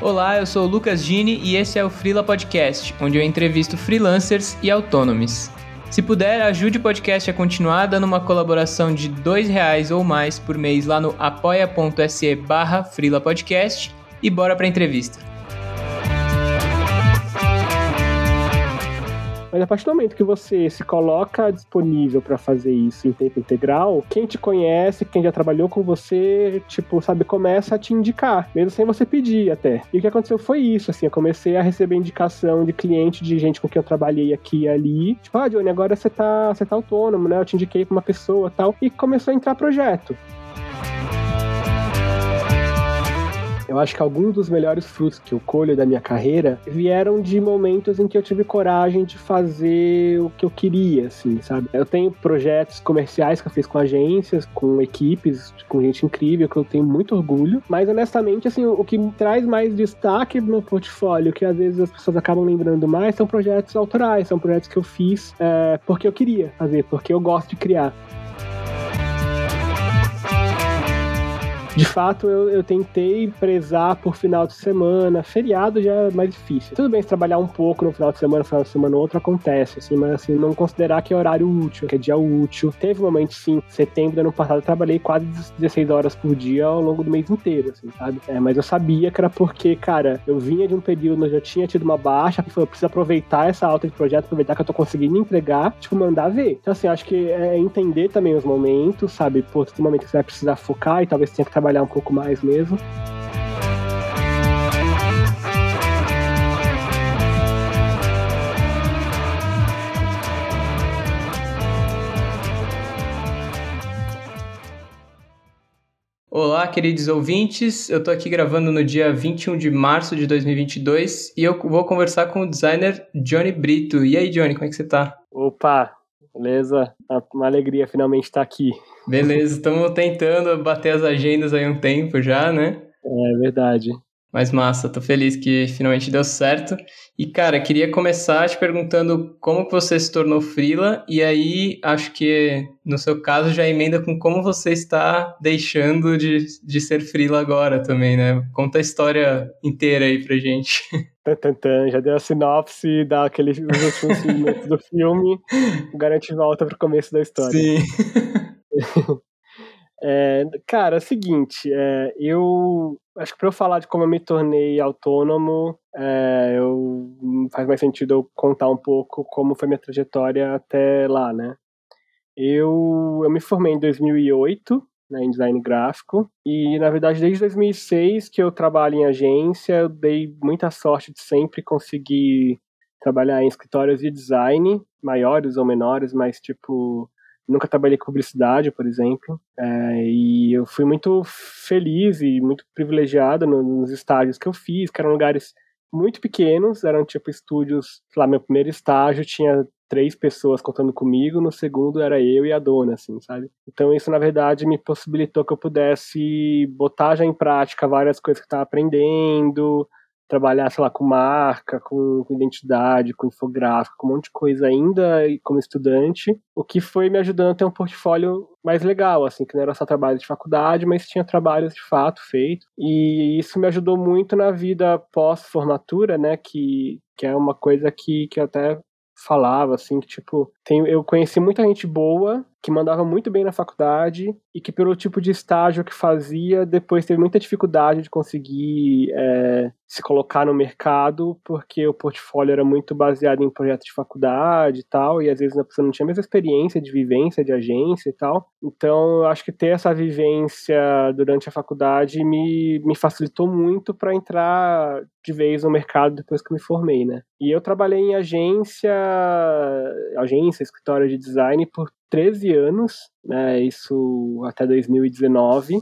Olá, eu sou o Lucas Gini e esse é o Freela Podcast, onde eu entrevisto freelancers e autônomos. Se puder, ajude o podcast a continuar dando uma colaboração de R$ reais ou mais por mês lá no apoia.se barra Podcast e bora para a entrevista. Mas a partir do momento que você se coloca disponível para fazer isso em tempo integral, quem te conhece, quem já trabalhou com você, tipo, sabe, começa a te indicar, mesmo sem você pedir até. E o que aconteceu foi isso, assim, eu comecei a receber indicação de cliente, de gente com quem eu trabalhei aqui e ali. Tipo, ah, Johnny, agora você tá, você tá autônomo, né? Eu te indiquei pra uma pessoa tal. E começou a entrar projeto. Eu acho que alguns dos melhores frutos que eu colho da minha carreira vieram de momentos em que eu tive coragem de fazer o que eu queria, assim, sabe? Eu tenho projetos comerciais que eu fiz com agências, com equipes, com gente incrível, que eu tenho muito orgulho, mas honestamente, assim, o que traz mais destaque no meu portfólio, que às vezes as pessoas acabam lembrando mais, são projetos autorais, são projetos que eu fiz é, porque eu queria fazer, porque eu gosto de criar. De fato, eu, eu tentei prezar por final de semana. Feriado já é mais difícil. Tudo bem se trabalhar um pouco no final de semana, final de semana outro acontece, assim, mas assim, não considerar que é horário útil, que é dia útil. Teve um momento, sim, setembro do ano passado, eu trabalhei quase 16 horas por dia ao longo do mês inteiro, assim, sabe? É, mas eu sabia que era porque, cara, eu vinha de um período onde eu tinha tido uma baixa, eu preciso aproveitar essa alta de projeto, aproveitar que eu tô conseguindo entregar, tipo, mandar ver. Então, assim, acho que é entender também os momentos, sabe? Pô, tem um momento que você vai precisar focar e talvez tenha que trabalhar trabalhar um pouco mais mesmo. Olá, queridos ouvintes. Eu tô aqui gravando no dia 21 de março de 2022 e eu vou conversar com o designer Johnny Brito. E aí, Johnny, como é que você tá? Opa, beleza? Uma alegria finalmente estar aqui. Beleza, estamos tentando bater as agendas aí um tempo já, né? É verdade. Mas massa, tô feliz que finalmente deu certo. E cara, queria começar te perguntando como que você se tornou frila e aí acho que no seu caso já emenda com como você está deixando de, de ser frila agora também, né? Conta a história inteira aí pra gente. Tantantan, já deu a sinopse, dá aqueles últimos minutos do filme, garante volta pro começo da história. Sim. É, cara, é o seguinte, é, eu acho que para eu falar de como eu me tornei autônomo, é, eu, faz mais sentido eu contar um pouco como foi minha trajetória até lá, né? Eu, eu me formei em 2008 né, em design gráfico e na verdade desde 2006 que eu trabalho em agência, eu dei muita sorte de sempre conseguir trabalhar em escritórios de design maiores ou menores, mas tipo Nunca trabalhei com publicidade, por exemplo. É, e eu fui muito feliz e muito privilegiado nos estágios que eu fiz, que eram lugares muito pequenos, eram tipo estúdios, sei lá, meu primeiro estágio tinha três pessoas contando comigo, no segundo era eu e a dona, assim, sabe? Então isso, na verdade, me possibilitou que eu pudesse botar já em prática várias coisas que eu estava aprendendo, trabalhar, sei lá, com marca, com, identidade, com infográfico, com um monte de coisa ainda como estudante, o que foi me ajudando a ter um portfólio mais legal, assim, que não era só trabalho de faculdade, mas tinha trabalhos de fato feito. E isso me ajudou muito na vida pós-formatura, né, que, que é uma coisa que, que eu até falava, assim, que, tipo, tem, eu conheci muita gente boa que mandava muito bem na faculdade e que, pelo tipo de estágio que fazia, depois teve muita dificuldade de conseguir é, se colocar no mercado, porque o portfólio era muito baseado em projetos de faculdade e tal, e às vezes a pessoa não tinha a mesma experiência de vivência de agência e tal. Então, eu acho que ter essa vivência durante a faculdade me, me facilitou muito para entrar de vez no mercado depois que me formei, né? E eu trabalhei em agência, agência, escritório de design por 13 anos, né, isso até 2019,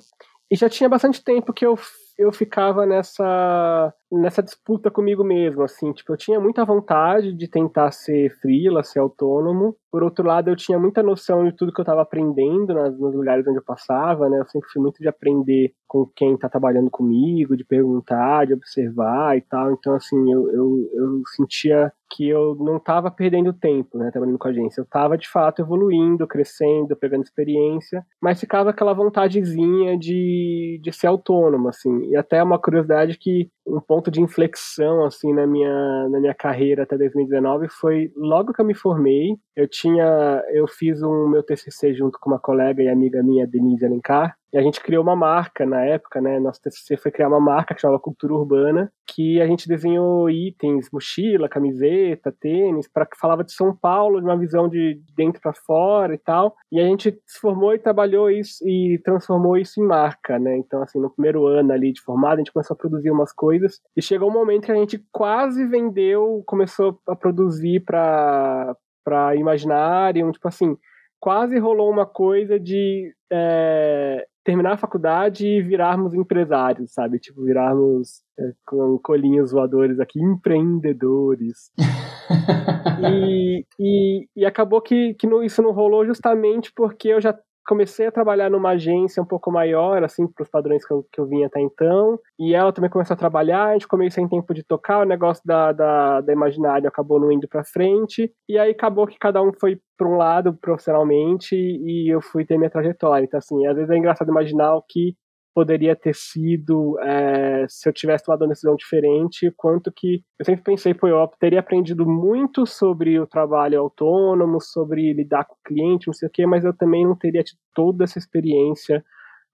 e já tinha bastante tempo que eu, eu ficava nessa nessa disputa comigo mesmo, assim, tipo, eu tinha muita vontade de tentar ser freela, ser autônomo. Por outro lado, eu tinha muita noção de tudo que eu estava aprendendo nas, nos lugares onde eu passava, né? Eu sempre fui muito de aprender com quem está trabalhando comigo, de perguntar, de observar e tal. Então, assim, eu, eu, eu sentia que eu não estava perdendo tempo, né, trabalhando com a agência. Eu estava, de fato, evoluindo, crescendo, pegando experiência, mas ficava aquela vontadezinha de, de ser autônomo, assim. E até uma curiosidade que um ponto de inflexão assim na minha na minha carreira até 2019 foi logo que eu me formei eu tinha eu fiz um meu TCC junto com uma colega e amiga minha Denise Alencar e a gente criou uma marca na época, né? Nosso TCC foi criar uma marca que chamava Cultura Urbana, que a gente desenhou itens, mochila, camiseta, tênis, para que falava de São Paulo, de uma visão de dentro para fora e tal. E a gente se formou e trabalhou isso e transformou isso em marca, né? Então, assim, no primeiro ano ali de formado, a gente começou a produzir umas coisas e chegou um momento que a gente quase vendeu, começou a produzir para para Imaginarium, tipo assim, quase rolou uma coisa de é, terminar a faculdade e virarmos empresários, sabe? Tipo, virarmos é, com colinhos voadores aqui, empreendedores. e, e, e, acabou que, que isso não rolou justamente porque eu já comecei a trabalhar numa agência um pouco maior, assim, para os padrões que eu, que eu vinha até então. E ela também começou a trabalhar, a gente começou sem tempo de tocar, o negócio da, da, da Imaginário acabou não indo para frente. E aí acabou que cada um foi para um lado profissionalmente e eu fui ter minha trajetória. Então, assim, às vezes é engraçado imaginar o que poderia ter sido é, se eu tivesse tomado uma decisão diferente, quanto que eu sempre pensei, pô, eu teria aprendido muito sobre o trabalho autônomo, sobre lidar com o cliente, não sei o quê, mas eu também não teria tido toda essa experiência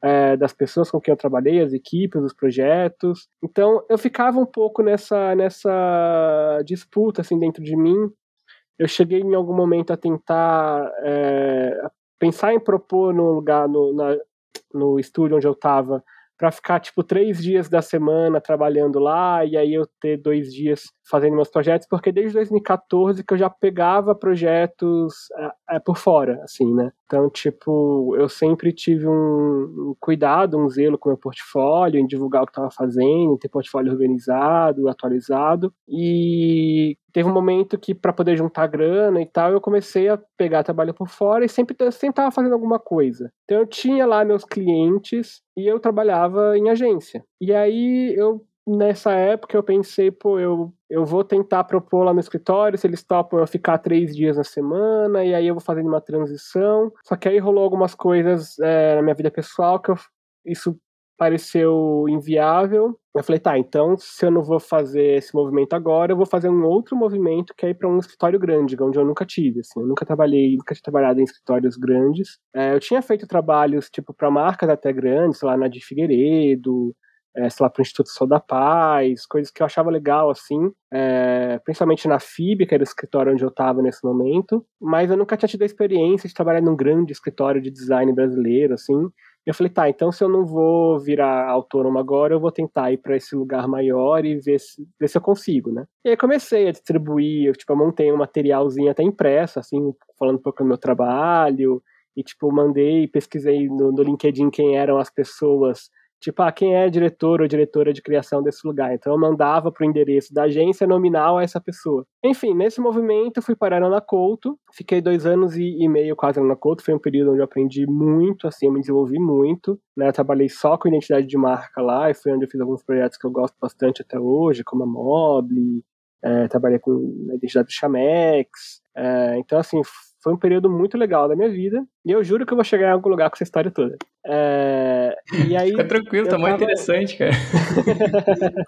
é, das pessoas com quem eu trabalhei, as equipes, os projetos. Então eu ficava um pouco nessa, nessa disputa assim dentro de mim. Eu cheguei em algum momento a tentar é, pensar em propor no lugar, no, na, no estúdio onde eu estava para ficar tipo três dias da semana trabalhando lá e aí eu ter dois dias fazendo meus projetos, porque desde 2014 que eu já pegava projetos é, é, por fora, assim, né? Então, tipo, eu sempre tive um, cuidado, um zelo com o meu portfólio, em divulgar o que estava fazendo, em ter portfólio organizado, atualizado. E teve um momento que, para poder juntar grana e tal, eu comecei a pegar trabalho por fora e sempre estava fazendo alguma coisa. Então, eu tinha lá meus clientes e eu trabalhava em agência. E aí eu nessa época eu pensei, pô, eu, eu vou tentar propor lá no escritório, se eles topam eu ficar três dias na semana, e aí eu vou fazendo uma transição. Só que aí rolou algumas coisas é, na minha vida pessoal que eu, isso pareceu inviável. Eu falei, tá, então se eu não vou fazer esse movimento agora, eu vou fazer um outro movimento que é ir para um escritório grande, onde eu nunca tive, assim, eu nunca trabalhei, nunca tinha trabalhado em escritórios grandes. É, eu tinha feito trabalhos, tipo, para marcas até grandes, lá na de Figueiredo, é, sei lá, para o Instituto Sol da Paz, coisas que eu achava legal, assim, é, principalmente na FIB, que era o escritório onde eu estava nesse momento, mas eu nunca tinha tido a experiência de trabalhar num grande escritório de design brasileiro, assim, eu falei, tá, então se eu não vou virar autônomo agora, eu vou tentar ir para esse lugar maior e ver se, ver se eu consigo, né? E aí comecei a distribuir, eu, tipo, eu montei um materialzinho até impresso, assim, falando um pouco do meu trabalho, e, tipo, mandei, pesquisei no, no LinkedIn quem eram as pessoas tipo, ah, quem é diretor ou diretora de criação desse lugar? Então eu mandava para o endereço da agência nominal a essa pessoa. Enfim, nesse movimento eu fui parar na Couto, fiquei dois anos e, meio quase na Couto, foi um período onde eu aprendi muito, assim, eu me desenvolvi muito, né, eu trabalhei só com identidade de marca lá, e foi onde eu fiz alguns projetos que eu gosto bastante até hoje, como a Mobile, é, trabalhei com a identidade do Chamex, é, então assim, foi um período muito legal da minha vida. E eu juro que eu vou chegar em algum lugar com essa história toda. É, e aí, Fica tranquilo, tá muito interessante, cara.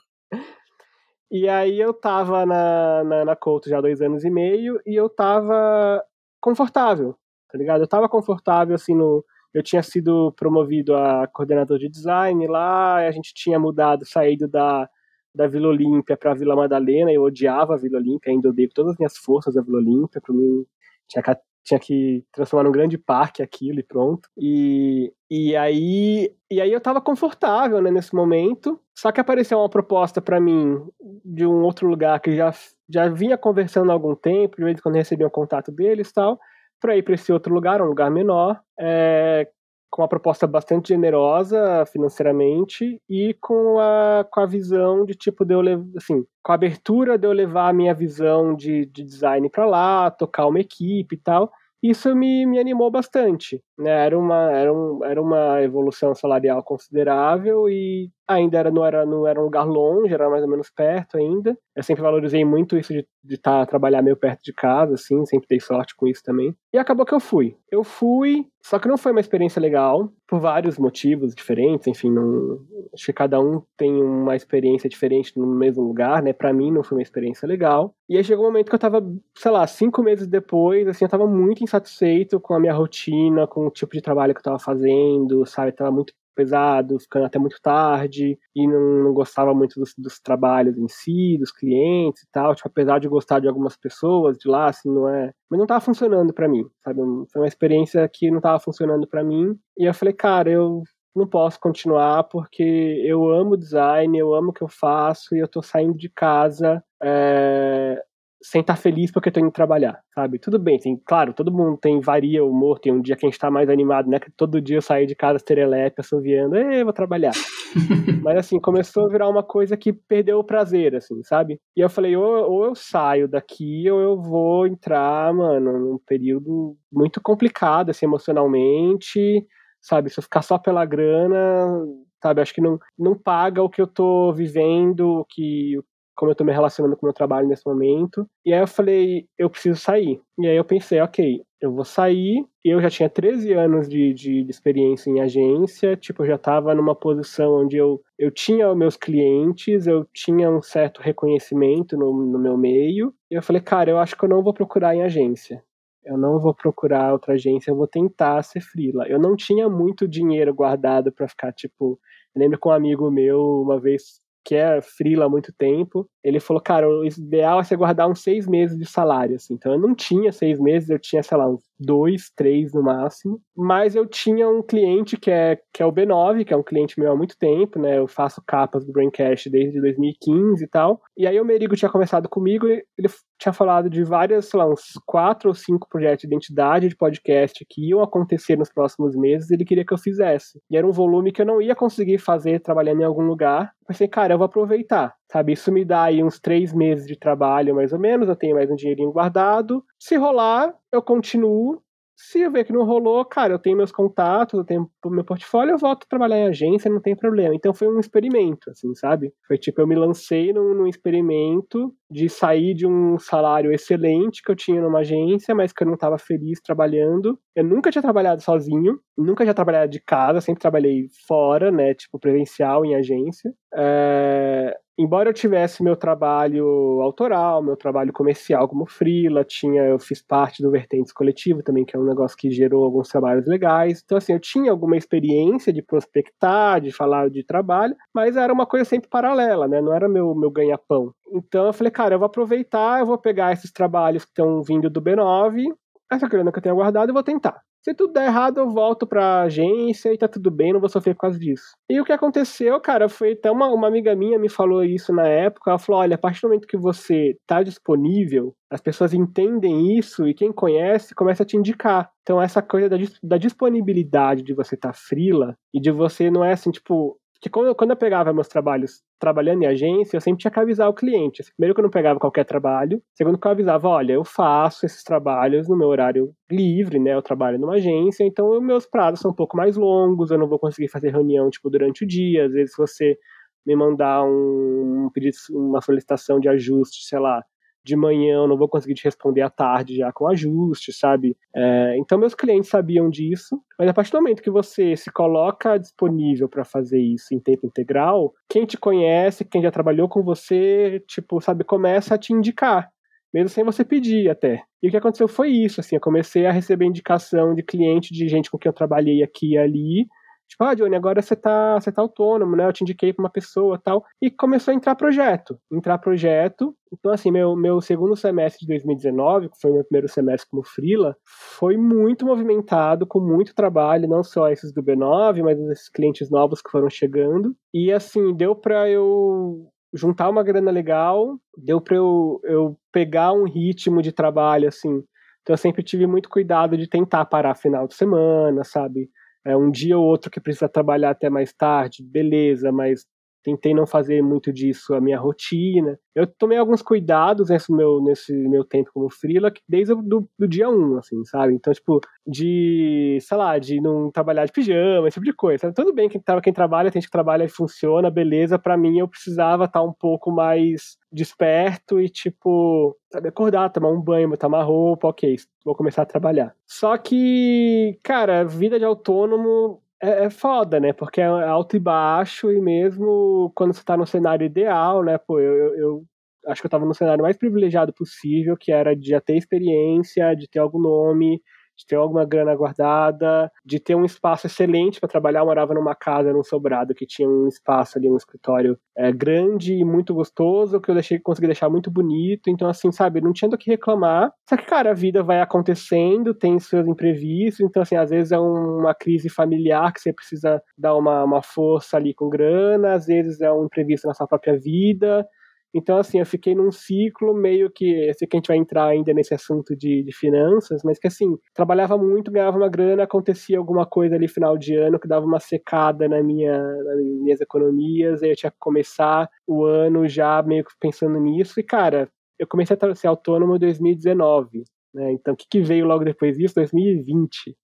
e aí eu tava na, na, na Couto já há dois anos e meio e eu tava confortável, tá ligado? Eu tava confortável, assim, no... Eu tinha sido promovido a coordenador de design lá, a gente tinha mudado, saído da, da Vila Olímpia para a Vila Madalena, eu odiava a Vila Olímpia, ainda odeio todas as minhas forças a Vila Olímpia, para mim tinha tinha que transformar num grande parque aquilo e pronto. E, e aí e aí eu tava confortável né, nesse momento. Só que apareceu uma proposta para mim de um outro lugar que já, já vinha conversando há algum tempo, de vez em quando recebia um contato deles e tal, para ir para esse outro lugar, um lugar menor, é, com uma proposta bastante generosa financeiramente e com a, com a visão de tipo de eu assim, com a abertura de eu levar a minha visão de, de design para lá, tocar uma equipe e tal. Isso me, me animou bastante, né? Era uma, era, um, era uma evolução salarial considerável e ainda era, não, era, não era um lugar longe, era mais ou menos perto ainda. Eu sempre valorizei muito isso de estar tá, trabalhar meio perto de casa, assim, sempre dei sorte com isso também. E acabou que eu fui. Eu fui, só que não foi uma experiência legal, por vários motivos diferentes, enfim, não, acho que cada um tem uma experiência diferente no mesmo lugar, né? Para mim não foi uma experiência legal. E aí chegou um momento que eu tava, sei lá, cinco meses depois, assim, eu tava muito insatisfeito com a minha rotina, com o tipo de trabalho que eu tava fazendo, sabe? Tava muito pesado, ficando até muito tarde, e não, não gostava muito dos, dos, trabalhos em si, dos clientes e tal. Tipo, apesar de gostar de algumas pessoas de lá, assim, não é. Mas não tava funcionando para mim, sabe? Foi uma experiência que não tava funcionando para mim. E eu falei, cara, eu não posso continuar porque eu amo design, eu amo o que eu faço e eu tô saindo de casa é, sem estar tá feliz porque eu tô indo trabalhar, sabe? Tudo bem, tem, claro, todo mundo tem, varia o humor, tem um dia que a gente tá mais animado, né? Que todo dia eu saio de casa terelepe, assoviando, eu vou trabalhar. Mas assim, começou a virar uma coisa que perdeu o prazer, assim, sabe? E eu falei, ou, ou eu saio daqui, ou eu vou entrar, mano, num período muito complicado, assim, emocionalmente, sabe? Se eu ficar só pela grana, sabe? Acho que não, não paga o que eu tô vivendo, o que, como eu tô me relacionando com o meu trabalho nesse momento. E aí eu falei, eu preciso sair. E aí eu pensei, ok, eu vou sair. Eu já tinha 13 anos de, de, de experiência em agência, tipo, eu já estava numa posição onde eu, eu tinha meus clientes, eu tinha um certo reconhecimento no, no meu meio. E eu falei, cara, eu acho que eu não vou procurar em agência. Eu não vou procurar outra agência, eu vou tentar ser freela. Eu não tinha muito dinheiro guardado para ficar, tipo, eu lembro que um amigo meu, uma vez que é freela há muito tempo, ele falou, cara, o ideal é você guardar uns seis meses de salário, assim. Então eu não tinha seis meses, eu tinha, sei lá, uns dois, três no máximo. Mas eu tinha um cliente que é, que é o B9, que é um cliente meu há muito tempo, né? Eu faço capas do Braincast desde 2015 e tal. E aí o Merigo tinha conversado comigo e ele tinha falado de várias, sei lá, uns quatro ou cinco projetos de identidade de podcast que iam acontecer nos próximos meses, ele queria que eu fizesse. E era um volume que eu não ia conseguir fazer trabalhando em algum lugar. Eu pensei, cara, eu vou aproveitar, sabe? Isso me dá aí uns três meses de trabalho, mais ou menos, eu tenho mais um dinheirinho guardado. Se rolar, eu continuo se eu ver que não rolou, cara, eu tenho meus contatos, eu tenho meu portfólio, eu volto a trabalhar em agência, não tem problema. Então foi um experimento, assim, sabe? Foi tipo, eu me lancei num, num experimento de sair de um salário excelente que eu tinha numa agência, mas que eu não estava feliz trabalhando. Eu nunca tinha trabalhado sozinho, nunca tinha trabalhado de casa, sempre trabalhei fora, né? Tipo, presencial em agência. É embora eu tivesse meu trabalho autoral, meu trabalho comercial como freela, tinha, eu fiz parte do Vertentes Coletivo também, que é um negócio que gerou alguns trabalhos legais. Então, assim, eu tinha alguma experiência de prospectar, de falar de trabalho, mas era uma coisa sempre paralela, né? Não era meu, meu ganha-pão. Então eu falei, cara, eu vou aproveitar, eu vou pegar esses trabalhos que estão vindo do B9, essa grana que eu tenho guardado, eu vou tentar. Se tudo der errado, eu volto pra agência e tá tudo bem, não vou sofrer por causa disso. E o que aconteceu, cara, foi até uma, uma amiga minha me falou isso na época. Ela falou: olha, a partir do momento que você tá disponível, as pessoas entendem isso e quem conhece começa a te indicar. Então, essa coisa da, da disponibilidade de você tá frila e de você não é assim, tipo, que quando, quando eu pegava meus trabalhos trabalhando em agência, eu sempre tinha que avisar o cliente. Assim, primeiro que eu não pegava qualquer trabalho, segundo que eu avisava, olha, eu faço esses trabalhos no meu horário livre, né? Eu trabalho numa agência, então meus prazos são um pouco mais longos, eu não vou conseguir fazer reunião tipo durante o dia, às vezes você me mandar um, um pedido, uma solicitação de ajuste, sei lá, de manhã eu não vou conseguir te responder à tarde já com ajuste, sabe? É, então meus clientes sabiam disso, mas a partir do momento que você se coloca disponível para fazer isso em tempo integral, quem te conhece, quem já trabalhou com você, tipo, sabe, começa a te indicar mesmo sem você pedir até. E o que aconteceu foi isso, assim, eu comecei a receber indicação de cliente, de gente com quem eu trabalhei aqui e ali, Tipo, ah, Johnny, agora você tá, você tá autônomo, né? Eu te indiquei pra uma pessoa tal. E começou a entrar projeto. Entrar projeto. Então, assim, meu, meu segundo semestre de 2019, que foi o meu primeiro semestre como freela, foi muito movimentado, com muito trabalho, não só esses do B9, mas esses clientes novos que foram chegando. E, assim, deu pra eu juntar uma grana legal, deu pra eu, eu pegar um ritmo de trabalho, assim. Então, eu sempre tive muito cuidado de tentar parar final de semana, sabe? É um dia ou outro que precisa trabalhar até mais tarde, beleza, mas tentei não fazer muito disso a minha rotina. Eu tomei alguns cuidados nesse meu, nesse meu tempo como freela, desde o do, do dia 1, assim, sabe? Então, tipo, de, sei lá, de não trabalhar de pijama, esse tipo de coisa. Sabe? Tudo bem que quem trabalha, tem gente que trabalha e funciona, beleza. Para mim, eu precisava estar um pouco mais desperto e, tipo, sabe, acordar, tomar um banho, botar uma roupa, ok, vou começar a trabalhar. Só que, cara, vida de autônomo é, é foda, né? Porque é alto e baixo, e mesmo quando você tá no cenário ideal, né? Pô, eu, eu, acho que eu tava no cenário mais privilegiado possível, que era de já ter experiência, de ter algum nome, de ter alguma grana guardada, de ter um espaço excelente para trabalhar. Eu morava numa casa, num sobrado, que tinha um espaço ali, um escritório é, grande e muito gostoso, que eu deixei, consegui deixar muito bonito. Então, assim, sabe, não tinha do que reclamar. Só que, cara, a vida vai acontecendo, tem seus imprevistos. Então, assim, às vezes é uma crise familiar que você precisa dar uma, uma força ali com grana, às vezes é um imprevisto na sua própria vida. Então, assim, eu fiquei num ciclo meio que. Eu sei que a gente vai entrar ainda nesse assunto de, de finanças, mas que, assim, trabalhava muito, ganhava uma grana, acontecia alguma coisa ali final de ano que dava uma secada na minha, nas minhas economias, aí eu tinha que começar o ano já meio que pensando nisso. E, cara, eu comecei a ser autônomo em 2019. Né? Então, o que, que veio logo depois disso? 2020.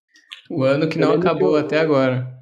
O ano que não acabou eu... até agora.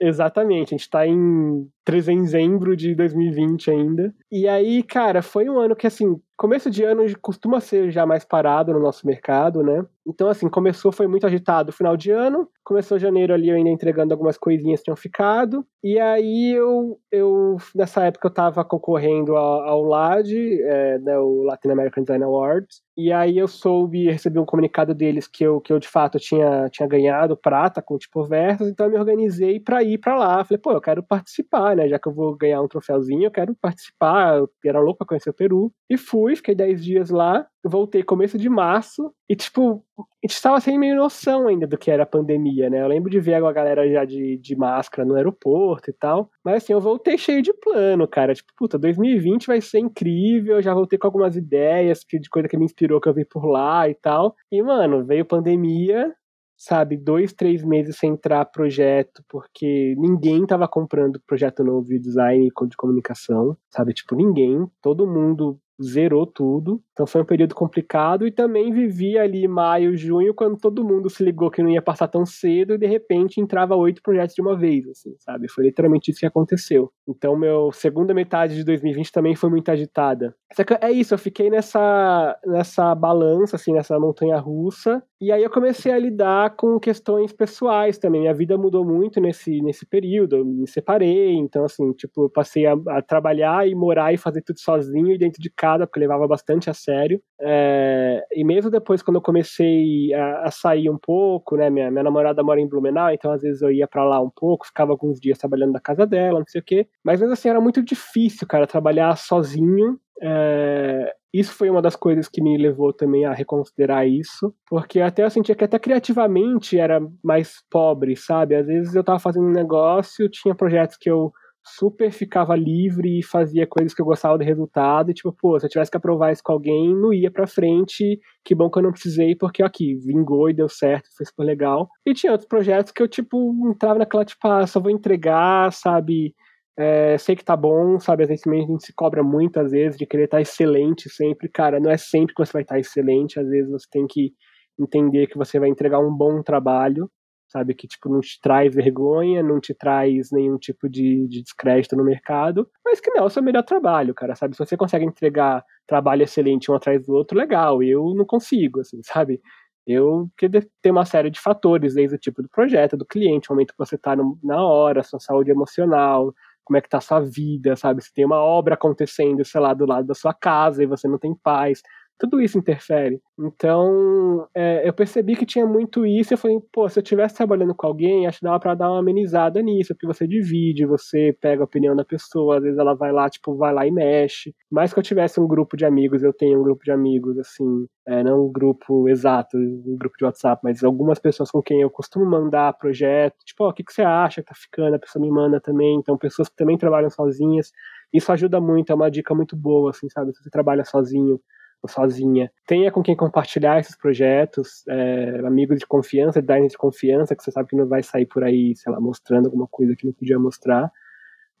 Exatamente, a gente tá em dezembro de 2020 ainda. E aí, cara, foi um ano que, assim, começo de ano costuma ser já mais parado no nosso mercado, né? Então, assim, começou, foi muito agitado final de ano. Começou janeiro ali, eu ainda entregando algumas coisinhas que tinham ficado. E aí, eu, eu nessa época, eu tava concorrendo ao, ao LAD, é, né, o Latin American Design Awards. E aí, eu soube, recebi um comunicado deles que eu, que eu de fato, tinha, tinha ganhado prata com tipo versos. Então, eu me organizei para ir para lá. Falei, pô, eu quero participar, né? Já que eu vou ganhar um troféuzinho, eu quero participar. Eu era louco pra conhecer o Peru. E fui, fiquei 10 dias lá. Voltei começo de março. E, tipo, a gente estava sem meio noção ainda do que era a pandemia, né? Eu lembro de ver a galera já de, de máscara no aeroporto e tal. Mas, assim, eu voltei cheio de plano, cara. Tipo, puta, 2020 vai ser incrível. Já voltei com algumas ideias de coisa que me inspirou que eu vi por lá e tal. E, mano, veio pandemia sabe, dois, três meses sem entrar projeto, porque ninguém tava comprando projeto novo de design de comunicação, sabe? Tipo, ninguém, todo mundo zerou tudo. Então foi um período complicado e também vivi ali maio, junho, quando todo mundo se ligou que não ia passar tão cedo e de repente entrava oito projetos de uma vez, assim, sabe? Foi literalmente isso que aconteceu. Então, meu segunda metade de 2020 também foi muito agitada. É isso, eu fiquei nessa, nessa balança, assim, nessa montanha russa. E aí eu comecei a lidar com questões pessoais também. Minha vida mudou muito nesse, nesse período. Eu me separei, então, assim, tipo, eu passei a, a trabalhar e morar e fazer tudo sozinho e dentro de casa, porque levava bastante a sério. É, e mesmo depois, quando eu comecei a, a, sair um pouco, né? Minha, minha namorada mora em Blumenau, então às vezes eu ia para lá um pouco, ficava alguns dias trabalhando na casa dela, não sei o quê. Mas mesmo assim, era muito difícil, cara, trabalhar sozinho. É, isso foi uma das coisas que me levou também a reconsiderar isso, porque até eu sentia que até criativamente era mais pobre, sabe? Às vezes eu tava fazendo um negócio, tinha projetos que eu super ficava livre e fazia coisas que eu gostava do resultado. E, tipo, pô, se eu tivesse que aprovar isso com alguém, não ia pra frente. Que bom que eu não precisei, porque aqui, vingou e deu certo, foi super legal. E tinha outros projetos que eu, tipo, entrava naquela, tipo, ah, só vou entregar, sabe? É, sei que tá bom, sabe? Às vezes a gente se cobra muitas vezes de querer estar tá excelente sempre. Cara, não é sempre que você vai estar tá excelente, às vezes você tem que entender que você vai entregar um bom trabalho sabe? Que, tipo, não te traz vergonha, não te traz nenhum tipo de, de descrédito no mercado, mas que não é o seu melhor trabalho, cara, sabe? Se você consegue entregar trabalho excelente um atrás do outro, legal, eu não consigo, assim, sabe? Eu que tem uma série de fatores, desde o tipo do projeto, do cliente, o momento que você está na hora, sua saúde emocional, como é que tá a sua vida, sabe? Se tem uma obra acontecendo, sei lá, do lado da sua casa e você não tem paz, tudo isso interfere. Então, é, eu percebi que tinha muito isso. Eu falei, pô, se eu estivesse trabalhando com alguém, acho que dava pra dar uma amenizada nisso, porque você divide, você pega a opinião da pessoa, às vezes ela vai lá, tipo, vai lá e mexe. Mais que eu tivesse um grupo de amigos, eu tenho um grupo de amigos, assim, é, não um grupo exato, um grupo de WhatsApp, mas algumas pessoas com quem eu costumo mandar projeto, tipo, oh, o que, que você acha que tá ficando? A pessoa me manda também. Então, pessoas que também trabalham sozinhas. Isso ajuda muito, é uma dica muito boa, assim, sabe? Se você trabalha sozinho sozinha. Tenha com quem compartilhar esses projetos, é, amigos de confiança, designers de confiança, que você sabe que não vai sair por aí, sei lá, mostrando alguma coisa que não podia mostrar.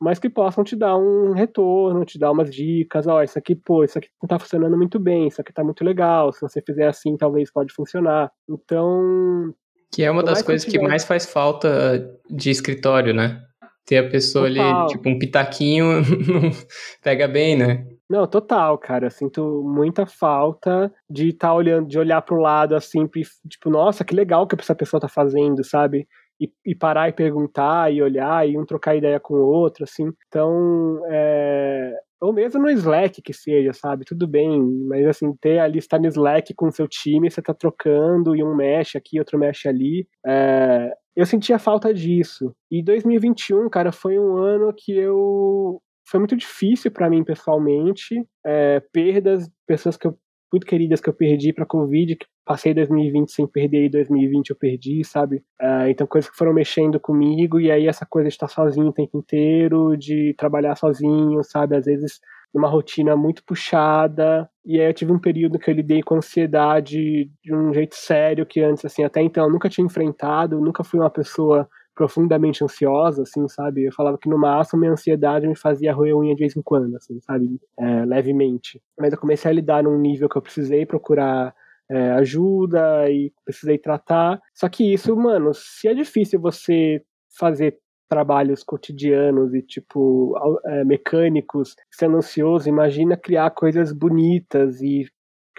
mas que possam te dar um retorno, te dar umas dicas, ó, oh, isso aqui, pô, isso aqui não tá funcionando muito bem, isso aqui tá muito legal, se você fizer assim, talvez pode funcionar. Então... Que é uma das coisas que, que mais faz falta de escritório, né? Ter a pessoa Total. ali, tipo, um pitaquinho pega bem, né? Não, total, cara. Sinto muita falta de estar tá olhando, de olhar para o lado assim, tipo, nossa, que legal que essa pessoa tá fazendo, sabe? E, e, parar e perguntar e olhar e um trocar ideia com o outro, assim. Então, é... ou mesmo no Slack que seja, sabe? Tudo bem, mas assim, ter ali, estar no Slack com o seu time, você tá trocando e um mexe aqui, outro mexe ali. É... Eu sentia falta disso. E 2021, cara, foi um ano que eu foi muito difícil para mim pessoalmente. É, perdas, pessoas que eu, muito queridas que eu perdi para Covid, que passei 2020 sem perder e 2020 eu perdi, sabe? É, então coisas que foram mexendo comigo e aí essa coisa de estar sozinho o tempo inteiro, de trabalhar sozinho, sabe? Às vezes numa rotina muito puxada. E aí eu tive um período que eu lidei com ansiedade de um jeito sério que antes, assim, até então eu nunca tinha enfrentado, nunca fui uma pessoa profundamente ansiosa, assim, sabe? Eu falava que no máximo minha ansiedade me fazia roer unha de vez em quando, assim, sabe? É, levemente. Mas eu comecei a lidar num nível que eu precisei procurar é, ajuda e precisei tratar. Só que isso, mano, se é difícil você fazer trabalhos cotidianos e tipo é, mecânicos sendo ansioso, imagina criar coisas bonitas e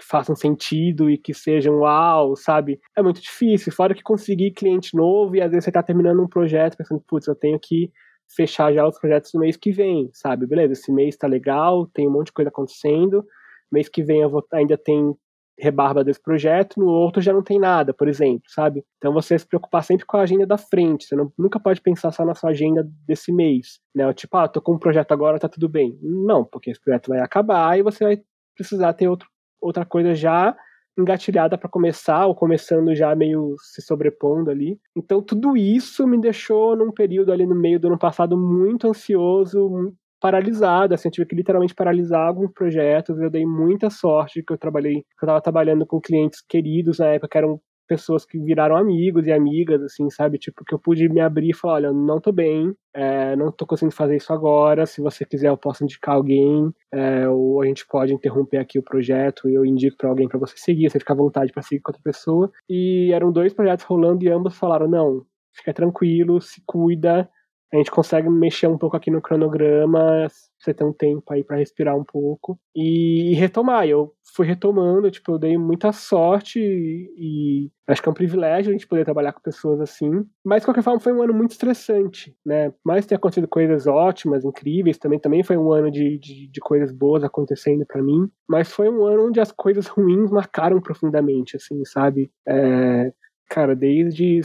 que façam sentido e que sejam uau, sabe? É muito difícil. Fora que conseguir cliente novo e às vezes você tá terminando um projeto pensando, putz, eu tenho que fechar já os projetos no mês que vem, sabe? Beleza, esse mês tá legal, tem um monte de coisa acontecendo. Mês que vem eu vou, ainda tem rebarba desse projeto, no outro já não tem nada, por exemplo, sabe? Então você se preocupar sempre com a agenda da frente, você não, nunca pode pensar só na sua agenda desse mês, né? Tipo, ah, tô com um projeto agora, tá tudo bem. Não, porque esse projeto vai acabar e você vai precisar ter outro outra coisa já engatilhada para começar, ou começando já meio se sobrepondo ali. Então tudo isso me deixou num período ali no meio do ano passado muito ansioso, paralisado, assim, eu tive que literalmente paralisar alguns projetos, eu dei muita sorte que eu trabalhei, que eu estava trabalhando com clientes queridos na época, que eram pessoas que viraram amigos e amigas, assim, sabe? Tipo, que eu pude me abrir e falar, olha, não tô bem, é, não tô conseguindo fazer isso agora, se você quiser eu posso indicar alguém, é, ou a gente pode interromper aqui o projeto e eu indico para alguém para você seguir, você fica à vontade para seguir com outra pessoa. E eram dois projetos rolando e ambos falaram, não, fica tranquilo, se cuida, a gente consegue mexer um pouco aqui no cronograma, você tem um tempo aí para respirar um pouco e, e, retomar. Eu fui retomando, tipo, eu dei muita sorte e, e, acho que é um privilégio a gente poder trabalhar com pessoas assim. Mas de qualquer forma foi um ano muito estressante, né? Mas tem acontecido coisas ótimas, incríveis, também também foi um ano de, de, de coisas boas acontecendo para mim. Mas foi um ano onde as coisas ruins marcaram profundamente, assim, sabe? É, cara, desde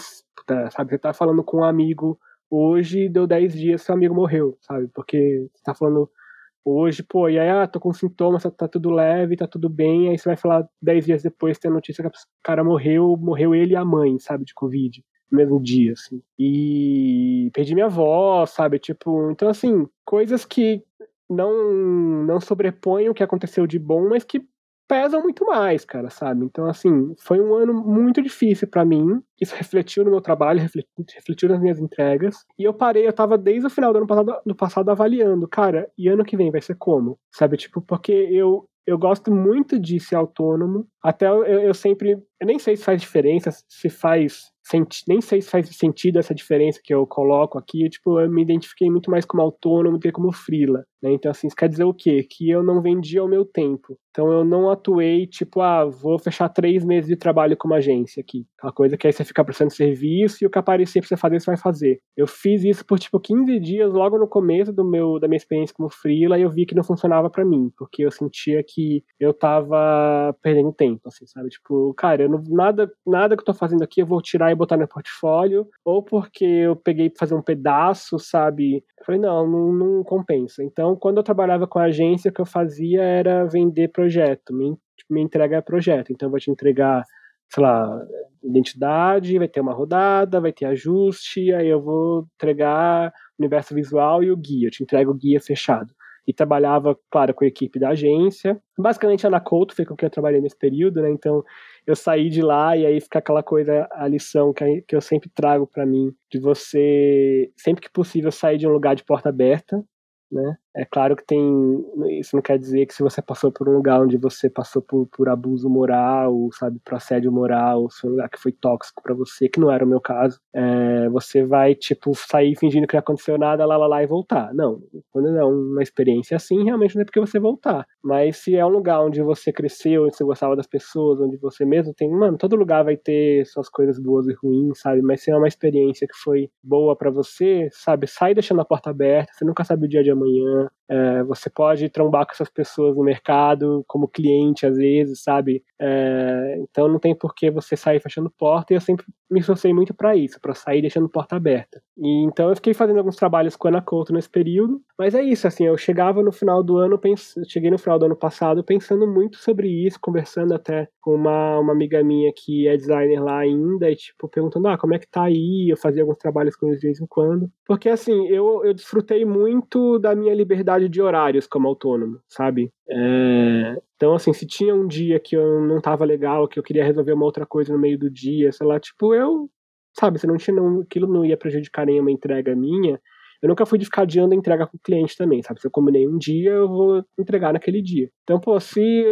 sabe, você tá falando com um amigo hoje deu 10 dias seu amigo morreu, sabe? Porque você tá falando hoje, pô, e aí, ah, tô com sintomas, tá, tá tudo leve, tá tudo bem, aí você vai falar 10 dias depois, tem a notícia que o cara morreu, morreu ele e a mãe, sabe, de Covid, no mesmo dia, assim. E perdi minha avó, sabe, tipo, então, assim, coisas que não, não sobrepõem o que aconteceu de bom, mas que pesam muito mais, cara, sabe? Então, assim, foi um ano muito difícil para mim. Isso refletiu no meu trabalho, refletiu nas minhas entregas. E eu parei, eu tava desde o final do ano passado, do passado avaliando, cara, e ano que vem vai ser como? Sabe? Tipo, porque eu, eu gosto muito de ser autônomo. Até eu, eu sempre. Eu nem sei se faz diferença, se faz nem sei se faz sentido essa diferença que eu coloco aqui. Tipo, eu me identifiquei muito mais como autônomo do que como frila. Né? Então, assim, isso quer dizer o quê? Que eu não vendia o meu tempo. Então, eu não atuei, tipo, ah, vou fechar três meses de trabalho como agência aqui. Aquela coisa que aí você fica prestando serviço e o que aparecer pra você fazer, você vai fazer. Eu fiz isso por, tipo, 15 dias logo no começo do meu, da minha experiência como frila e eu vi que não funcionava para mim, porque eu sentia que eu tava perdendo tempo, assim, sabe? Tipo, cara, eu não, nada, nada que eu tô fazendo aqui eu vou tirar e botar no portfólio, ou porque eu peguei pra fazer um pedaço, sabe? Eu falei, não, não, não compensa. Então, quando eu trabalhava com a agência, o que eu fazia era vender projeto. Tipo, minha entrega projeto. Então, eu vou te entregar, sei lá, identidade, vai ter uma rodada, vai ter ajuste, aí eu vou entregar universo visual e o guia. Eu te entrego o guia fechado. e trabalhava, claro, com a equipe da agência. Basicamente, a Ana Couto foi com quem eu trabalhei nesse período, né? Então, eu saí de lá e aí fica aquela coisa, a lição que, que eu sempre trago para mim, de você, sempre que possível, sair de um lugar de porta aberta, né? É claro que tem. Isso não quer dizer que se você passou por um lugar onde você passou por, por abuso moral, sabe, por assédio moral, se um lugar que foi tóxico para você, que não era o meu caso, é, você vai, tipo, sair fingindo que não aconteceu nada, lá, lá, lá e voltar. Não. Quando é uma experiência assim, realmente não é porque você voltar. Mas se é um lugar onde você cresceu, onde você gostava das pessoas, onde você mesmo tem. Mano, todo lugar vai ter suas coisas boas e ruins, sabe? Mas se é uma experiência que foi boa para você, sabe? Sai deixando a porta aberta, você nunca sabe o dia de amanhã é, você pode trombar com essas pessoas no mercado como cliente às vezes, sabe? É, então não tem por que você sair fechando porta. E eu sempre me esforcei muito para isso, para sair deixando porta aberta. E então eu fiquei fazendo alguns trabalhos com a Ana Couto nesse período. Mas é isso, assim, eu chegava no final do ano, pens... cheguei no final do ano passado pensando muito sobre isso, conversando até com uma, uma amiga minha que é designer lá ainda, e tipo, perguntando, ah, como é que tá aí? Eu fazia alguns trabalhos com eles de vez em quando. Porque assim, eu, eu desfrutei muito da minha liberdade de horários como autônomo, sabe? É... Então, assim, se tinha um dia que eu não tava legal, que eu queria resolver uma outra coisa no meio do dia, sei lá, tipo, eu, sabe, se não tinha, não, aquilo não ia prejudicar nenhuma entrega minha, eu nunca fui de ficar adiando a entrega com o cliente também, sabe? Se eu combinei um dia, eu vou entregar naquele dia. Então, pô, se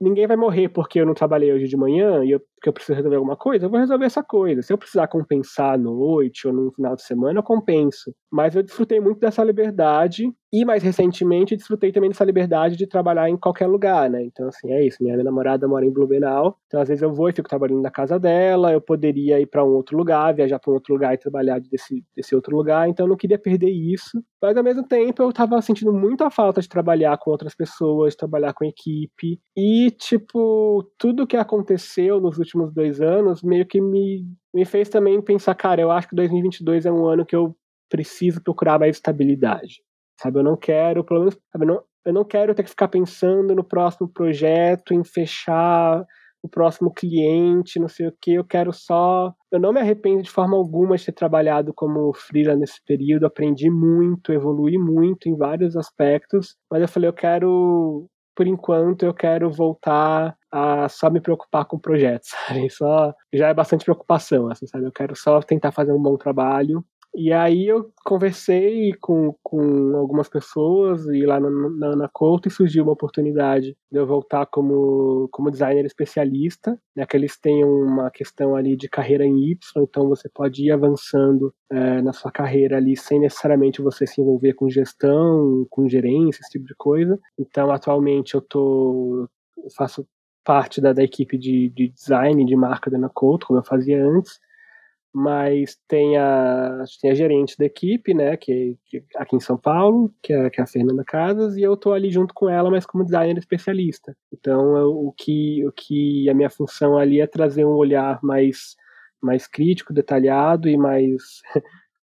ninguém vai morrer porque eu não trabalhei hoje de manhã e eu, porque eu preciso resolver alguma coisa, eu vou resolver essa coisa. Se eu precisar compensar à noite ou no final de semana, eu compenso. Mas eu desfrutei muito dessa liberdade e mais recentemente desfrutei também dessa liberdade de trabalhar em qualquer lugar, né? Então, assim, é isso. Minha namorada mora em Blumenau, então às vezes eu vou e fico trabalhando na casa dela, eu poderia ir para um outro lugar, viajar para um outro lugar e trabalhar desse, desse outro lugar, então eu não queria perder isso. Mas ao mesmo tempo eu tava sentindo muita falta de trabalhar com outras pessoas, trabalhar com equipe. E, tipo, tudo que aconteceu nos últimos dois anos meio que me, me fez também pensar, cara, eu acho que 2022 é um ano que eu preciso procurar mais estabilidade. Sabe, eu não quero, pelo menos, sabe, não, eu não quero ter que ficar pensando no próximo projeto, em fechar próximo cliente, não sei o que. Eu quero só. Eu não me arrependo de forma alguma de ter trabalhado como freela nesse período. Aprendi muito, evolui muito em vários aspectos. Mas eu falei, eu quero. Por enquanto, eu quero voltar a só me preocupar com projetos, sabe? Só já é bastante preocupação, assim, sabe? Eu quero só tentar fazer um bom trabalho e aí eu conversei com, com algumas pessoas e lá na, na, na Couto e surgiu uma oportunidade de eu voltar como, como designer especialista, né, que eles têm uma questão ali de carreira em Y, então você pode ir avançando é, na sua carreira ali sem necessariamente você se envolver com gestão, com gerência, esse tipo de coisa. Então atualmente eu tô eu faço parte da, da equipe de, de design de marca da Ana Couto, como eu fazia antes, mas tem a, tem a gerente da equipe, né, que, que aqui em São Paulo, que é, que é a Fernanda Casas, e eu tô ali junto com ela, mas como designer especialista. Então, eu, o que o que a minha função ali é trazer um olhar mais mais crítico, detalhado e mais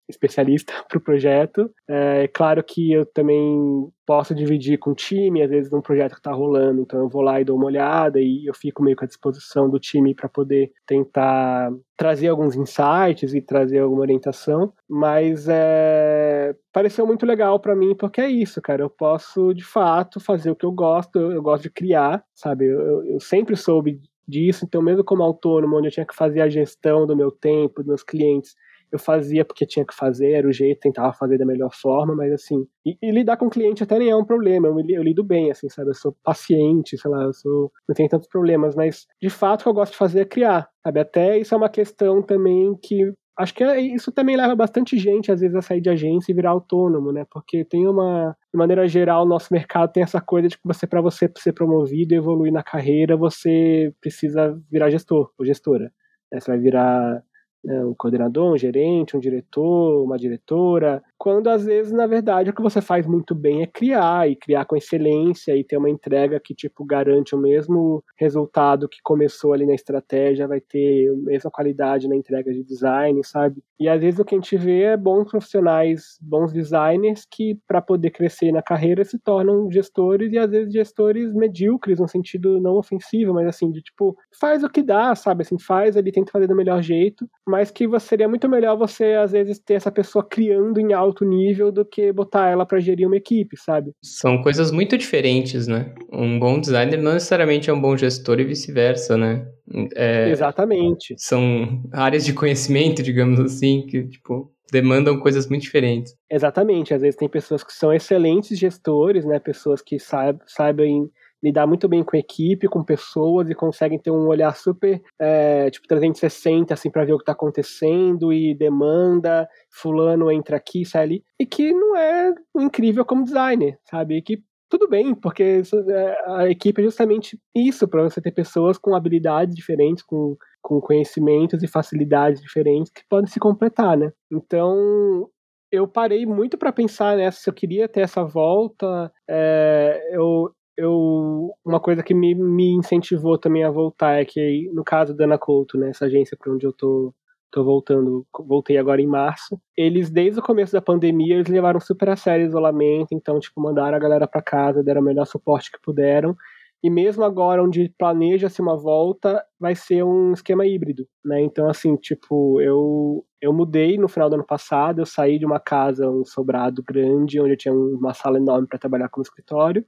especialista para o projeto. É claro que eu também posso dividir com o time, às vezes um projeto que está rolando, então eu vou lá e dou uma olhada e eu fico meio com a disposição do time para poder tentar trazer alguns insights e trazer alguma orientação, mas é, pareceu muito legal para mim porque é isso, cara, eu posso de fato fazer o que eu gosto, eu, eu gosto de criar, sabe, eu, eu sempre soube disso, então mesmo como autônomo, onde eu tinha que fazer a gestão do meu tempo, dos meus clientes, eu fazia porque tinha que fazer, era o jeito, tentava fazer da melhor forma, mas assim, e, e lidar com o cliente até nem é um problema, eu, eu, lido bem, assim, sabe, eu sou paciente, sei lá, eu sou, não tenho tantos problemas, mas de fato o que eu gosto de fazer é criar, sabe, até isso é uma questão também que acho que é, isso também leva bastante gente, às vezes, a sair de agência e virar autônomo, né? Porque tem uma, de maneira geral, o nosso mercado tem essa coisa de que você, para você ser promovido e evoluir na carreira, você precisa virar gestor ou gestora. Né? Você vai virar né, um coordenador, um gerente, um diretor, uma diretora, quando às vezes, na verdade, o que você faz muito bem é criar, e criar com excelência, e ter uma entrega que, tipo, garante o mesmo resultado que começou ali na estratégia, vai ter a mesma qualidade na entrega de design, sabe? E às vezes o que a gente vê é bons profissionais, bons designers que, para poder crescer na carreira, se tornam gestores, e às vezes gestores medíocres, no sentido não ofensivo, mas assim, de tipo, faz o que dá, sabe? Assim, faz ali, tenta fazer do melhor jeito, mas que seria muito melhor você, às vezes, ter essa pessoa criando em alto nível do que botar ela para gerir uma equipe, sabe? São coisas muito diferentes, né? Um bom designer não necessariamente é um bom gestor e vice-versa, né? É, Exatamente. São áreas de conhecimento, digamos assim, que, tipo, demandam coisas muito diferentes. Exatamente. Às vezes tem pessoas que são excelentes gestores, né? Pessoas que saib sabem lidar muito bem com equipe, com pessoas e conseguem ter um olhar super, é, tipo, 360, assim, para ver o que está acontecendo e demanda, fulano entra aqui, sai ali, e que não é incrível como designer, sabe? E que tudo bem, porque é, a equipe é justamente isso, para você ter pessoas com habilidades diferentes, com, com conhecimentos e facilidades diferentes que podem se completar, né? Então, eu parei muito para pensar nessa, se eu queria ter essa volta, é, eu, eu uma coisa que me, me incentivou também a voltar é que no caso da Ana Couto, né, essa agência para onde eu tô tô voltando, voltei agora em março. Eles desde o começo da pandemia, eles levaram super a sério o isolamento, então tipo mandaram a galera para casa, deram o melhor suporte que puderam. E mesmo agora onde planeja-se uma volta, vai ser um esquema híbrido, né? Então assim, tipo, eu eu mudei no final do ano passado, eu saí de uma casa, um sobrado grande, onde eu tinha uma sala enorme para trabalhar como escritório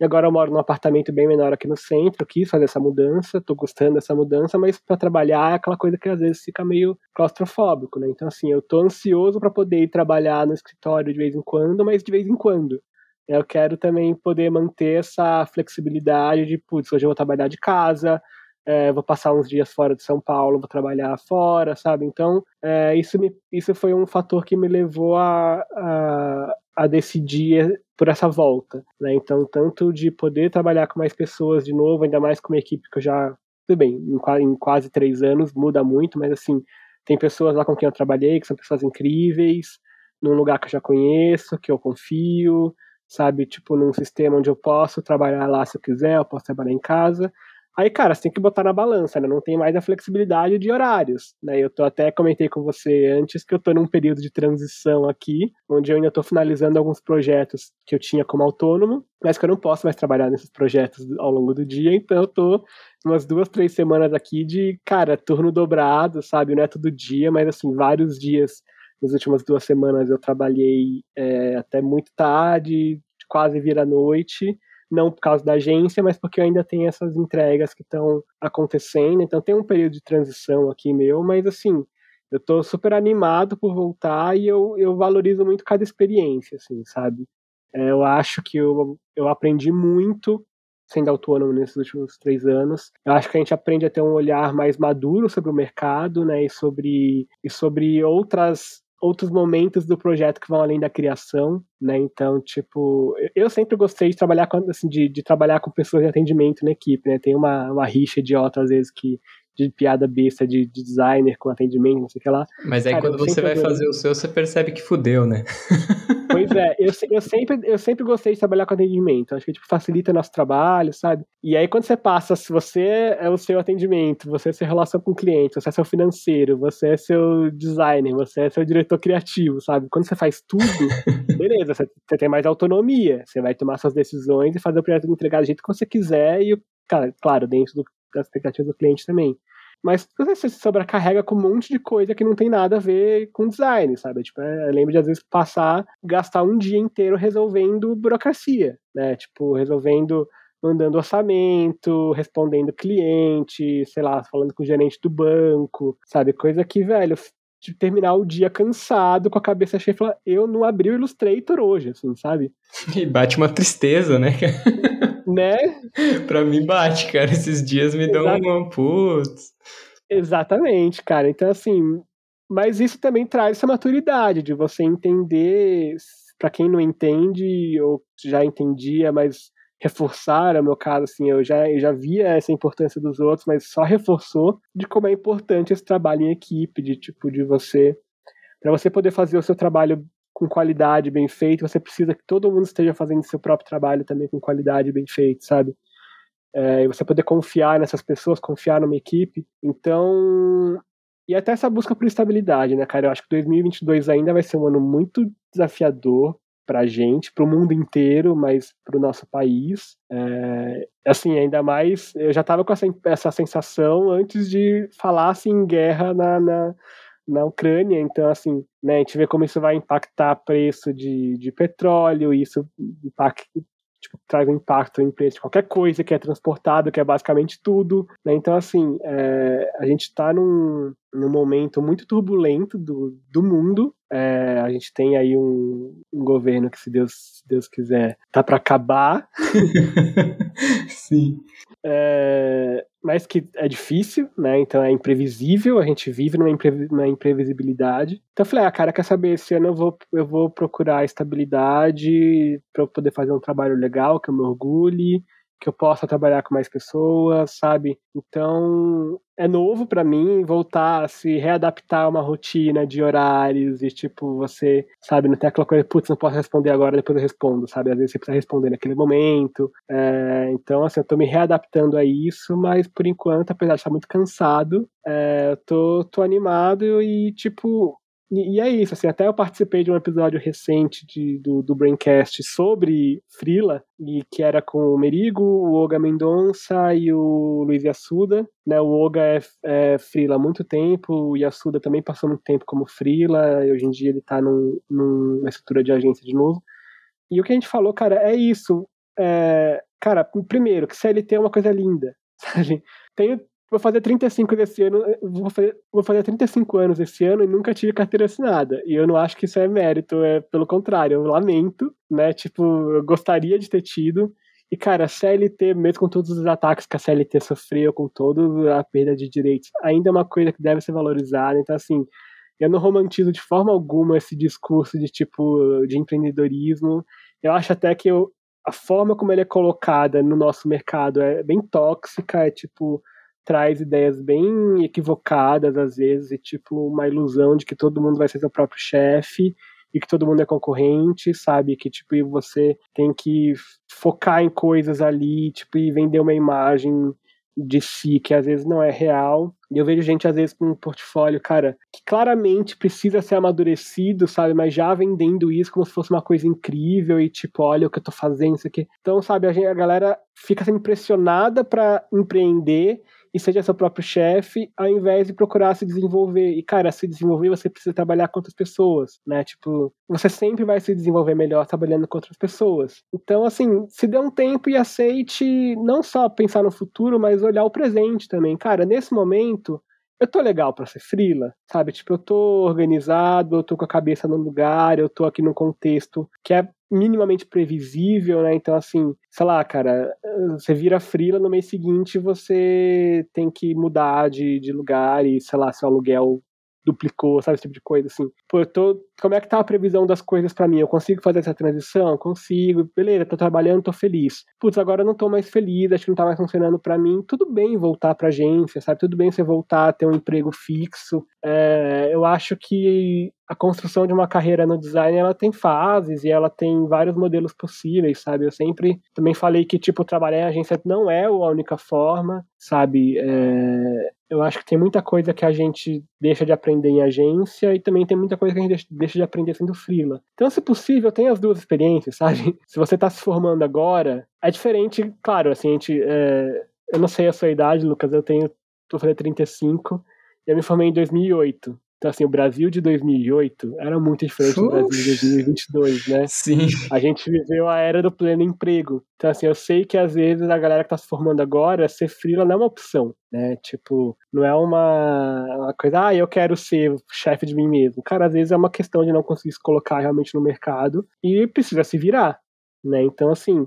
e agora eu moro num apartamento bem menor aqui no centro, quis fazer essa mudança, tô gostando dessa mudança, mas para trabalhar é aquela coisa que às vezes fica meio claustrofóbico, né? Então assim, eu tô ansioso para poder ir trabalhar no escritório de vez em quando, mas de vez em quando. Eu quero também poder manter essa flexibilidade de, putz, hoje eu vou trabalhar de casa, é, vou passar uns dias fora de São Paulo, vou trabalhar fora, sabe? Então, é, isso, me, isso foi um fator que me levou a, a, a decidir por essa volta, né? Então, tanto de poder trabalhar com mais pessoas de novo, ainda mais com uma equipe que eu já, tudo bem, em, em quase três anos, muda muito, mas assim, tem pessoas lá com quem eu trabalhei, que são pessoas incríveis, num lugar que eu já conheço, que eu confio, sabe? Tipo, num sistema onde eu posso trabalhar lá se eu quiser, eu posso trabalhar em casa. Aí, cara, você tem que botar na balança, né? Não tem mais a flexibilidade de horários, né? Eu tô até comentei com você antes que eu tô num período de transição aqui, onde eu ainda tô finalizando alguns projetos que eu tinha como autônomo, mas que eu não posso mais trabalhar nesses projetos ao longo do dia, então eu tô umas duas, três semanas aqui de, cara, turno dobrado, sabe? Não é todo dia, mas assim, vários dias nas últimas duas semanas eu trabalhei é, até muito tarde, quase vira noite, não por causa da agência, mas porque ainda tenho essas entregas que estão acontecendo. Então tem um período de transição aqui meu, mas assim, eu tô super animado por voltar e eu, eu valorizo muito cada experiência, assim, sabe? É, eu acho que eu, eu aprendi muito sendo autônomo nesses últimos três anos. Eu acho que a gente aprende a ter um olhar mais maduro sobre o mercado, né, e sobre, e sobre outras outros momentos do projeto que vão além da criação, né? Então, tipo, eu sempre gostei de trabalhar com, assim, de, de trabalhar com pessoas de atendimento na equipe, né? Tem uma, uma rixa idiota, às vezes, que de piada besta de, de, designer com atendimento, não sei o que lá. Mas aí Cara, quando você vai fazer o seu, você percebe que fudeu, né? Pois é, eu, eu, sempre, eu sempre gostei de trabalhar com atendimento. Acho que tipo, facilita nosso trabalho, sabe? E aí quando você passa, se você é o seu atendimento, você é sua relação com o cliente, você é seu financeiro, você é seu designer, você é seu diretor criativo, sabe? Quando você faz tudo, beleza, você, você tem mais autonomia, você vai tomar suas decisões e fazer o projeto entregar do jeito que você quiser e, cara, claro, dentro do das expectativas do cliente também. Mas você se sobrecarrega com um monte de coisa que não tem nada a ver com design, sabe? Tipo, é, eu lembro de às vezes passar, gastar um dia inteiro resolvendo burocracia, né? Tipo, resolvendo, mandando orçamento, respondendo cliente, sei lá, falando com o gerente do banco, sabe? Coisa que, velho, de terminar o dia cansado, com a cabeça cheia, falar, eu não abri o Illustrator hoje, assim, sabe? E bate uma tristeza, né? né? pra mim bate, cara. Esses dias me dão uma putz. Exatamente, cara. Então, assim, mas isso também traz essa maturidade de você entender, para quem não entende ou já entendia, mas reforçar, no meu caso, assim, eu já, eu já via essa importância dos outros, mas só reforçou de como é importante esse trabalho em equipe, de tipo, de você, para você poder fazer o seu trabalho com qualidade, bem feito, você precisa que todo mundo esteja fazendo seu próprio trabalho também com qualidade, bem feito, sabe? É, e você poder confiar nessas pessoas, confiar numa equipe. Então, e até essa busca por estabilidade, né, cara? Eu acho que 2022 ainda vai ser um ano muito desafiador. pra gente, pro mundo inteiro, mas pro nosso país. É, assim, ainda mais, eu já tava com essa, essa sensação antes de falar assim, em guerra na, na, na Ucrânia, então assim, né, a gente vê como isso vai impactar preço de, de petróleo, isso impacta, tipo, traz um impacto em preço de qualquer coisa que é transportado, que é basicamente tudo. Né? Então, assim, é, a gente está num, num momento muito turbulento do, do mundo. É, a gente tem aí um, um, governo que, se Deus, se Deus quiser, tá para acabar. Sim. É, mas que é difícil, né? Então é imprevisível, a gente vive numa, imprevi numa imprevisibilidade. Então eu falei, ah, cara, quer saber? Esse ano eu vou, eu vou procurar estabilidade para poder fazer um trabalho legal, que eu me orgulhe, que eu possa trabalhar com mais pessoas, sabe? Então, é novo para mim voltar a se readaptar a uma rotina de horários e, tipo, você, sabe, não tem aquela coisa, putz, não posso responder agora, depois eu respondo, sabe? Às vezes você precisa responder naquele momento. É, então, assim, eu tô me readaptando a isso, mas por enquanto, apesar de estar muito cansado, é, eu tô, tô animado e, tipo, e, é isso, assim, até eu participei de um episódio recente de, do, do Braincast sobre Frila, e que era com o Merigo, o Oga Mendonça e o Luiz Yassuda. Né, o Oga é, é Frila há muito tempo, o Yassuda também passou muito tempo como Frila, e hoje em dia ele está num, numa estrutura de agência de novo. E o que a gente falou, cara, é isso. É, cara, primeiro, que CLT é uma coisa linda, sabe? Tenho, vou fazer 35 desse ano, vou fazer, vou fazer 35 anos esse ano e nunca tive carteira assinada. E eu não acho que isso é mérito, é pelo contrário, eu lamento, né? Tipo, eu gostaria de ter tido. E, cara, a CLT, mesmo com todos os ataques que a CLT sofreu, com toda a perda de direitos, ainda é uma coisa que deve ser valorizada. Então, assim, eu não romantizo de forma alguma esse discurso de tipo de empreendedorismo. Eu acho até que eu, a forma como ele é colocada no nosso mercado é bem tóxica, é tipo traz ideias bem equivocadas às vezes e tipo uma ilusão de que todo mundo vai ser seu próprio chefe e que todo mundo é concorrente, sabe? Que tipo você tem que focar em coisas ali, tipo e vender uma imagem de si que às vezes não é real. E eu vejo gente às vezes com um portfólio, cara, que claramente precisa ser amadurecido, sabe? Mas já vendendo isso como se fosse uma coisa incrível e tipo, olha o que eu tô fazendo isso aqui. Então, sabe, a, gente, a galera fica sendo impressionada para empreender e seja seu próprio chefe, ao invés de procurar se desenvolver. E, cara, se desenvolver, você precisa trabalhar com outras pessoas, né? Tipo, você sempre vai se desenvolver melhor trabalhando com outras pessoas. Então, assim, se dê um tempo e aceite não só pensar no futuro, mas olhar o presente também. Cara, nesse momento, eu tô legal para ser frila, sabe? Tipo, eu tô organizado, eu tô com a cabeça no lugar, eu tô aqui num contexto que é minimamente previsível, né? Então, assim, sei lá, cara, você vira frila no mês seguinte, você tem que mudar de, de lugar e, sei lá, seu aluguel duplicou, sabe, esse tipo de coisa, assim. Pô, eu tô. Como é que tá a previsão das coisas para mim? Eu consigo fazer essa transição? Consigo. Beleza, tô trabalhando, tô feliz. Putz, agora eu não tô mais feliz, acho que não tá mais funcionando para mim. Tudo bem voltar pra agência, sabe? Tudo bem você voltar a ter um emprego fixo. É, eu acho que a construção de uma carreira no design ela tem fases e ela tem vários modelos possíveis, sabe? Eu sempre também falei que tipo trabalhar em agência não é a única forma, sabe? É, eu acho que tem muita coisa que a gente deixa de aprender em agência e também tem muita coisa que a gente deixa de aprender sendo freela. Então, se possível, tenha as duas experiências, sabe? Se você está se formando agora, é diferente, claro, assim, a gente, é, eu não sei a sua idade, Lucas, eu tenho, tô fazendo 35 e eu me formei em 2008. Então, assim, o Brasil de 2008 era muito diferente do Brasil de 2022, né? Sim. A gente viveu a era do pleno emprego. Então, assim, eu sei que às vezes a galera que tá se formando agora, ser freela não é uma opção, né? Tipo, não é uma, uma coisa, ah, eu quero ser chefe de mim mesmo. Cara, às vezes é uma questão de não conseguir se colocar realmente no mercado e precisa se virar, né? Então, assim,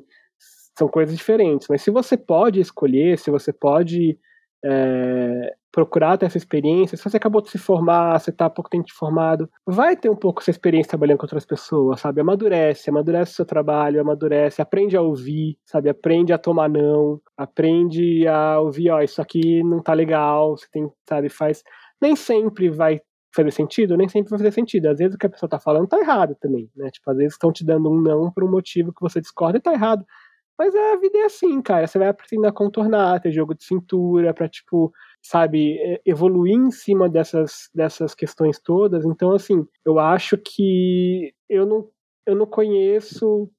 são coisas diferentes. Mas se você pode escolher, se você pode é, procurar ter essa experiência, se você acabou de se formar, você está há pouco tempo formado, vai ter um pouco essa experiência trabalhando com outras pessoas, sabe? Amadurece, amadurece o seu trabalho, amadurece, aprende a ouvir, sabe? Aprende a tomar não, aprende a ouvir, ó, isso aqui não tá legal, você tem, sabe, faz. Nem sempre vai fazer sentido, nem sempre vai fazer sentido. Às vezes o que a pessoa tá falando tá errado também, né? Tipo, às vezes estão te dando um não por um motivo que você discorda e tá errado. Mas a vida é assim, cara. Você vai aprendendo a contornar, ter jogo de cintura, pra, tipo, sabe, evoluir em cima dessas, dessas questões todas. Então, assim, eu acho que eu não eu não conheço,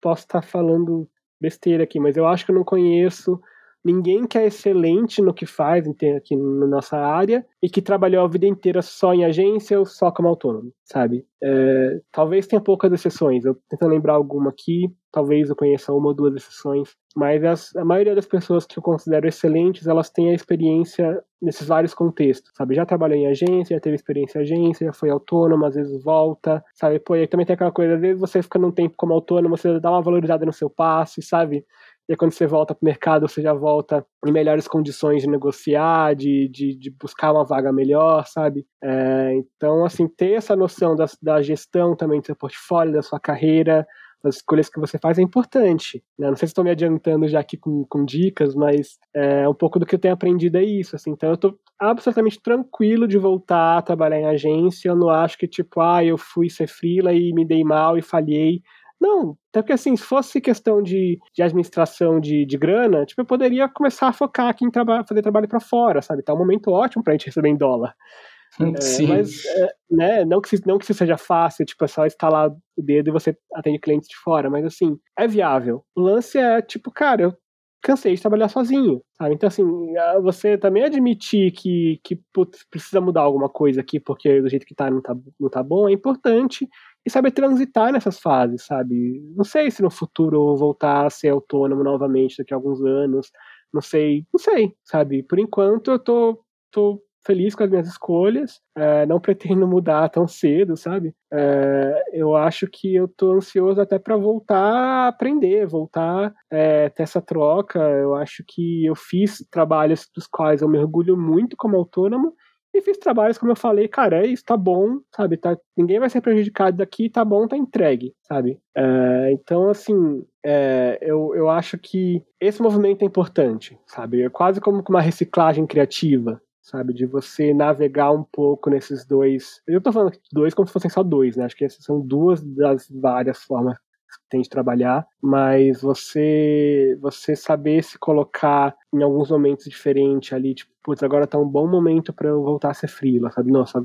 posso estar falando besteira aqui, mas eu acho que eu não conheço ninguém que é excelente no que faz aqui na nossa área e que trabalhou a vida inteira só em agência ou só como autônomo, sabe? É, talvez tenha poucas exceções, eu tento lembrar alguma aqui, talvez eu conheça uma ou duas exceções, mas as, a maioria das pessoas que eu considero excelentes, elas têm a experiência nesses vários contextos, sabe? Já trabalhou em agência, já teve experiência em agência, já foi autônomo, às vezes volta, sabe? Pô, e também tem aquela coisa, às vezes você fica num tempo como autônomo, você dá uma valorizada no seu passe, sabe? E quando você volta para o mercado, você já volta em melhores condições de negociar, de, de, de buscar uma vaga melhor, sabe? É, então, assim, ter essa noção da, da gestão também do seu portfólio, da sua carreira, das escolhas que você faz é importante. Né? Não sei se estou me adiantando já aqui com, com dicas, mas é, um pouco do que eu tenho aprendido é isso. Assim. Então eu estou absolutamente tranquilo de voltar a trabalhar em agência. Eu não acho que, tipo, ah, eu fui ser freela e me dei mal e falhei. Não, até porque assim, se fosse questão de, de administração de, de grana, tipo, eu poderia começar a focar aqui em traba fazer trabalho para fora, sabe? Tá um momento ótimo pra gente receber em dólar. É, mas, é, né, não que, não que isso seja fácil, tipo, é só instalar o dedo e você atende clientes de fora, mas assim, é viável. O lance é, tipo, cara, eu cansei de trabalhar sozinho, sabe? Então, assim, você também admitir que, que putz, precisa mudar alguma coisa aqui porque do jeito que tá não tá, não tá bom é importante e saber transitar nessas fases, sabe? Não sei se no futuro voltar a ser autônomo novamente daqui a alguns anos, não sei, não sei, sabe? Por enquanto eu tô, tô feliz com as minhas escolhas, é, não pretendo mudar tão cedo, sabe? É, eu acho que eu tô ansioso até para voltar a aprender, voltar é, ter essa troca. Eu acho que eu fiz trabalhos dos quais eu mergulho muito como autônomo e fiz trabalhos, como eu falei, cara, é isso, tá bom, sabe? Tá, ninguém vai ser prejudicado daqui, tá bom, tá entregue, sabe? É, então, assim, é, eu, eu acho que esse movimento é importante, sabe? É quase como uma reciclagem criativa, sabe? De você navegar um pouco nesses dois. Eu tô falando dois como se fossem só dois, né? Acho que essas são duas das várias formas tem de trabalhar, mas você você saber se colocar em alguns momentos diferentes ali, tipo, putz, agora tá um bom momento para eu voltar a ser freela, sabe? Nossa,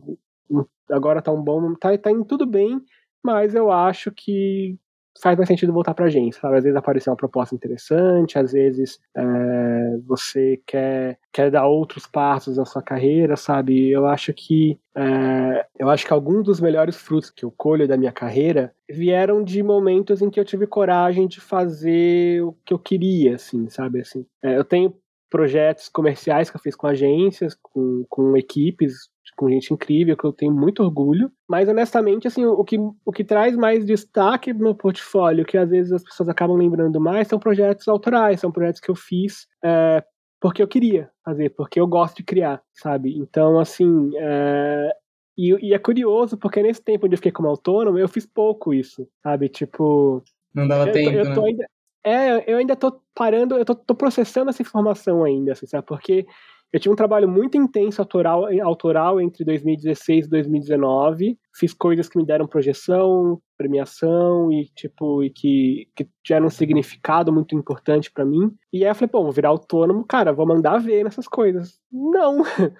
agora tá um bom, tá, tá indo tudo bem, mas eu acho que faz mais sentido voltar para a agência, sabe? Às vezes apareceu uma proposta interessante, às vezes é, você quer, quer dar outros passos na sua carreira, sabe? Eu acho que é, eu acho que alguns dos melhores frutos que eu colho da minha carreira vieram de momentos em que eu tive coragem de fazer o que eu queria, assim, sabe? Assim, é, eu tenho projetos comerciais que eu fiz com agências, com, com equipes com gente incrível, que eu tenho muito orgulho. Mas, honestamente, assim, o que, o que traz mais destaque no meu portfólio, que às vezes as pessoas acabam lembrando mais, são projetos autorais, são projetos que eu fiz é, porque eu queria fazer, porque eu gosto de criar, sabe? Então, assim, é, e, e, é curioso, porque nesse tempo onde eu fiquei como autônomo, eu fiz pouco isso, sabe? Tipo. Não dava eu, tempo. Eu né? ainda, é, eu ainda tô parando, eu tô, tô processando essa informação ainda, assim, sabe? Porque eu tive um trabalho muito intenso autoral, autoral entre 2016 e 2019. Fiz coisas que me deram projeção, premiação e tipo e que, que tiveram um significado muito importante para mim. E aí eu falei, pô, vou virar autônomo, cara, vou mandar ver nessas coisas. Não.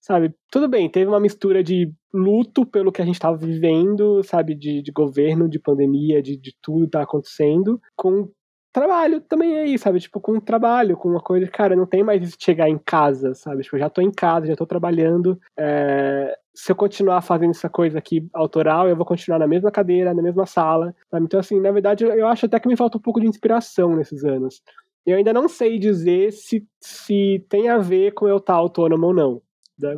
sabe, tudo bem, teve uma mistura de luto pelo que a gente estava vivendo, sabe, de, de governo, de pandemia, de, de tudo tá acontecendo, com trabalho também aí, sabe? Tipo, com trabalho, com uma coisa, cara, não tem mais isso de chegar em casa, sabe? Tipo, eu já tô em casa, já tô trabalhando. É... Se eu continuar fazendo essa coisa aqui autoral, eu vou continuar na mesma cadeira, na mesma sala, sabe? Então, assim, na verdade, eu acho até que me falta um pouco de inspiração nesses anos. Eu ainda não sei dizer se, se tem a ver com eu estar autônomo ou não.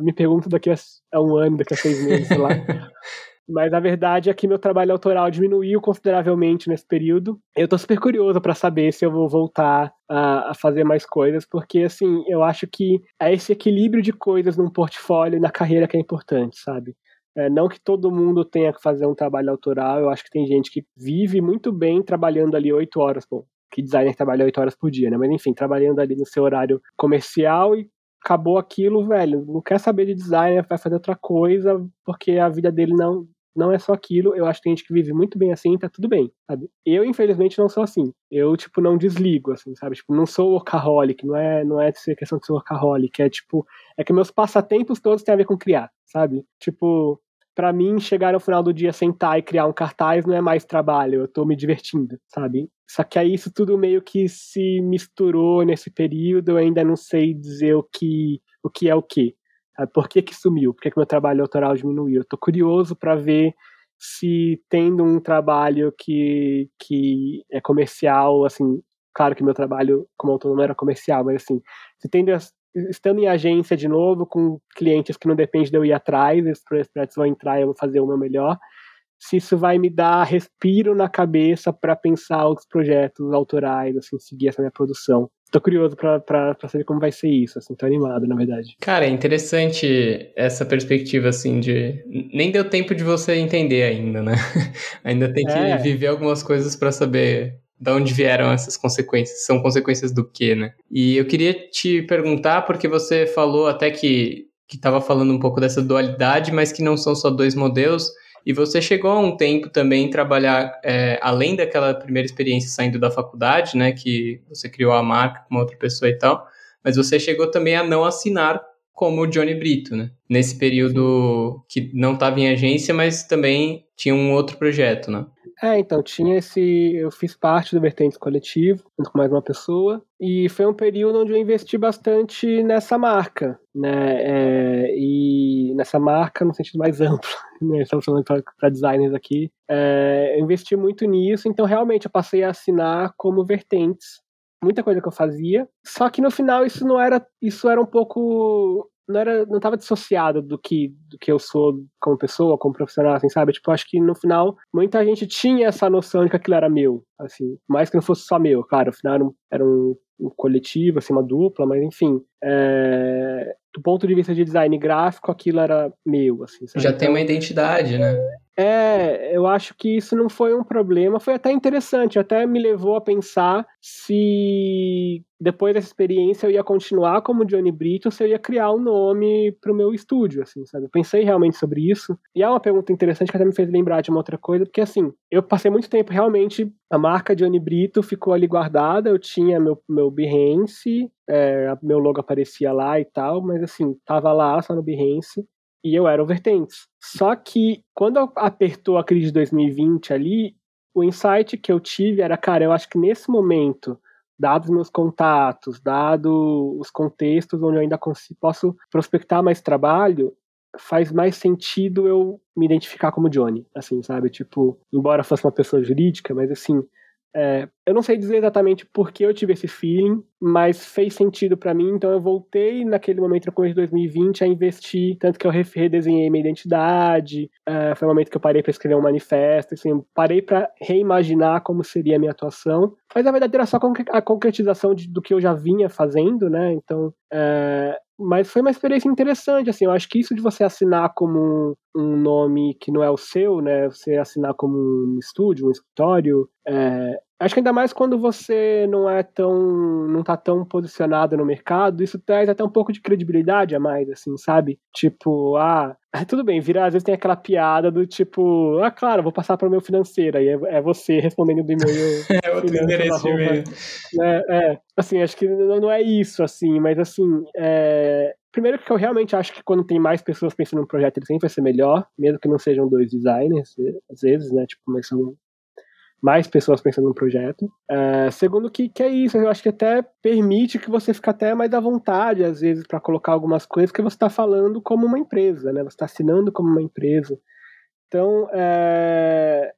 Me pergunto daqui a um ano, daqui a seis meses, sei lá. Mas a verdade é que meu trabalho autoral diminuiu consideravelmente nesse período. Eu tô super curioso para saber se eu vou voltar a, a, fazer mais coisas, porque assim, eu acho que é esse equilíbrio de coisas num portfólio e na carreira que é importante, sabe? É, não que todo mundo tenha que fazer um trabalho autoral, eu acho que tem gente que vive muito bem trabalhando ali oito horas, bom, que designer trabalha oito horas por dia, né? Mas enfim, trabalhando ali no seu horário comercial e acabou aquilo, velho, não quer saber de design, vai fazer outra coisa, porque a vida dele não não é só aquilo. Eu acho que tem gente que vive muito bem assim, tá tudo bem, sabe? Eu, infelizmente, não sou assim. Eu, tipo, não desligo, assim, sabe? Tipo, não sou workaholic, não é, não é questão de ser workaholic, é tipo, é que meus passatempos todos têm a ver com criar, sabe? Tipo, para mim, chegar no final do dia, sentar e criar um cartaz não é mais trabalho, eu tô me divertindo, sabe? Só que aí isso tudo meio que se misturou nesse período, eu ainda não sei dizer o que, o que é o que. Por que que sumiu? Por que que meu trabalho autoral diminuiu? Eu tô curioso para ver se tendo um trabalho que, que é comercial, assim, claro que meu trabalho como autônomo era comercial, mas assim, se tendo estando em agência de novo, com clientes que não depende de eu ir atrás, esses projetos vão entrar eu vou fazer o meu melhor, se isso vai me dar respiro na cabeça para pensar outros projetos autorais, assim, seguir essa minha produção. Tô curioso para saber como vai ser isso, assim, tô animado, na verdade. Cara, é interessante essa perspectiva, assim, de... Nem deu tempo de você entender ainda, né? ainda tem que é. viver algumas coisas para saber da onde vieram essas consequências? São consequências do quê, né? E eu queria te perguntar, porque você falou até que estava falando um pouco dessa dualidade, mas que não são só dois modelos. E você chegou a um tempo também trabalhar, é, além daquela primeira experiência saindo da faculdade, né, que você criou a marca com outra pessoa e tal, mas você chegou também a não assinar como o Johnny Brito, né? Nesse período que não estava em agência, mas também tinha um outro projeto, né? É, então, tinha esse. Eu fiz parte do Vertentes Coletivo, junto com mais uma pessoa, e foi um período onde eu investi bastante nessa marca, né? É, e nessa marca no sentido mais amplo, né? Estamos falando para designers aqui. É, eu investi muito nisso, então realmente eu passei a assinar como Vertentes. Muita coisa que eu fazia, só que no final isso não era. Isso era um pouco não era não estava dissociado do que do que eu sou como pessoa, como profissional, assim, sabe? Tipo, acho que no final muita gente tinha essa noção de que aquilo era meu, assim, mais que não fosse só meu, claro, no final era um, era um, um coletivo, assim, uma dupla, mas enfim, é, do ponto de vista de design gráfico, aquilo era meu, assim. Sabe? Já tem uma identidade, né? É, eu acho que isso não foi um problema, foi até interessante, até me levou a pensar se depois dessa experiência eu ia continuar como Johnny Brito se eu ia criar um nome para o meu estúdio, assim, sabe? Eu pensei realmente sobre isso. E é uma pergunta interessante que até me fez lembrar de uma outra coisa, porque assim, eu passei muito tempo realmente, a marca Johnny Brito ficou ali guardada, eu tinha meu, meu Behance, é, meu logo aparecia lá e tal, mas assim, tava lá só no Behance e eu era o Vertentes. Só que quando apertou a crise de 2020 ali, o insight que eu tive era, cara, eu acho que nesse momento, dados meus contatos, dado os contextos onde eu ainda consigo, posso prospectar mais trabalho, faz mais sentido eu me identificar como Johnny, assim, sabe? Tipo, embora fosse uma pessoa jurídica, mas assim, é, eu não sei dizer exatamente por que eu tive esse feeling, mas fez sentido para mim, então eu voltei naquele momento, no começo de 2020, a investir, tanto que eu redesenhei minha identidade, é, foi o momento que eu parei para escrever um manifesto, assim, parei para reimaginar como seria a minha atuação, mas na verdade era só a concretização de, do que eu já vinha fazendo, né, então é, mas foi uma experiência interessante, assim, eu acho que isso de você assinar como um, nome que não é o seu, né, você assinar como um estúdio, um escritório, é, acho que ainda mais quando você não é tão, não tá tão posicionado no mercado, isso traz até um pouco de credibilidade a mais, assim, sabe? Tipo, ah, tudo bem, vira, às vezes tem aquela piada do tipo, ah, claro, vou passar para o meu financeiro, aí é, é, você respondendo do e-mail. é, outro endereço de e-mail. É, é, assim, acho que não, não é isso, assim, mas assim, é, Primeiro que eu realmente acho que quando tem mais pessoas pensando no projeto, ele sempre vai ser melhor, mesmo que não sejam dois designers, às vezes, né? Tipo, mas são mais pessoas pensando no projeto. É, segundo que, que é isso, eu acho que até permite que você fique até mais à vontade, às vezes, para colocar algumas coisas que você está falando como uma empresa, né? Você está assinando como uma empresa. Então, é,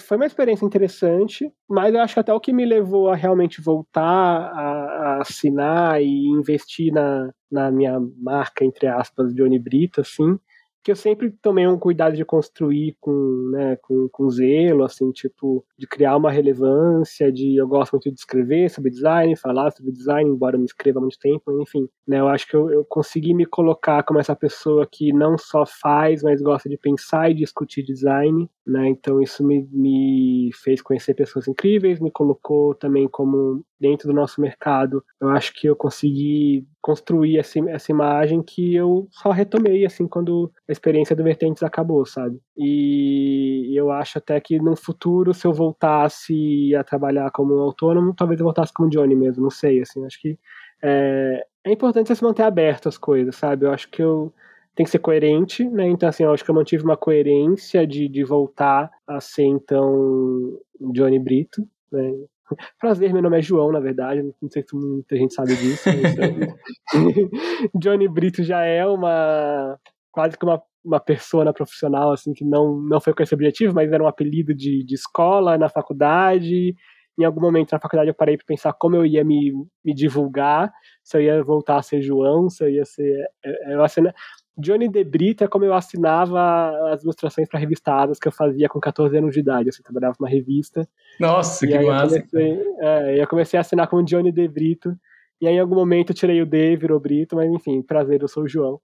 foi uma experiência interessante, mas eu acho que até o que me levou a realmente voltar a, a assinar e investir na, na minha marca, entre aspas, Johnny Brito, assim, que eu sempre tomei um cuidado de construir com, né, com, com zelo, assim, tipo, de criar uma relevância, de eu gosto muito de escrever sobre design, falar sobre design, embora me escreva há muito tempo, enfim, né, eu acho que eu, eu consegui me colocar como essa pessoa que não só faz, mas gosta de pensar e discutir design, né, então isso me, me fez conhecer pessoas incríveis, me colocou também como dentro do nosso mercado, eu acho que eu consegui construir essa, essa imagem que eu só retomei, assim, quando experiência do Vertentes acabou, sabe? E eu acho até que no futuro, se eu voltasse a trabalhar como autônomo, talvez eu voltasse como Johnny mesmo, não sei, assim, acho que é, é importante você se manter aberto às coisas, sabe? Eu acho que eu tem que ser coerente, né? Então, assim, eu acho que eu mantive uma coerência de, de voltar a ser, então, Johnny Brito, né? Prazer, meu nome é João, na verdade, não sei se muita gente sabe disso. Johnny Brito já é uma quase que uma, uma persona profissional, assim, que não, não foi com esse objetivo, mas era um apelido de, de escola, na faculdade. Em algum momento na faculdade eu parei para pensar como eu ia me, me divulgar, se eu ia voltar a ser João, se eu ia ser. É, é, eu assina... Johnny De Brito é como eu assinava as ilustrações para revistadas que eu fazia com 14 anos de idade. Assim, eu trabalhava numa revista. Nossa, que massa! Eu comecei, é, eu comecei a assinar como Johnny De Brito. E aí, em algum momento, eu tirei o D, virou Brito, mas enfim, prazer, eu sou o João.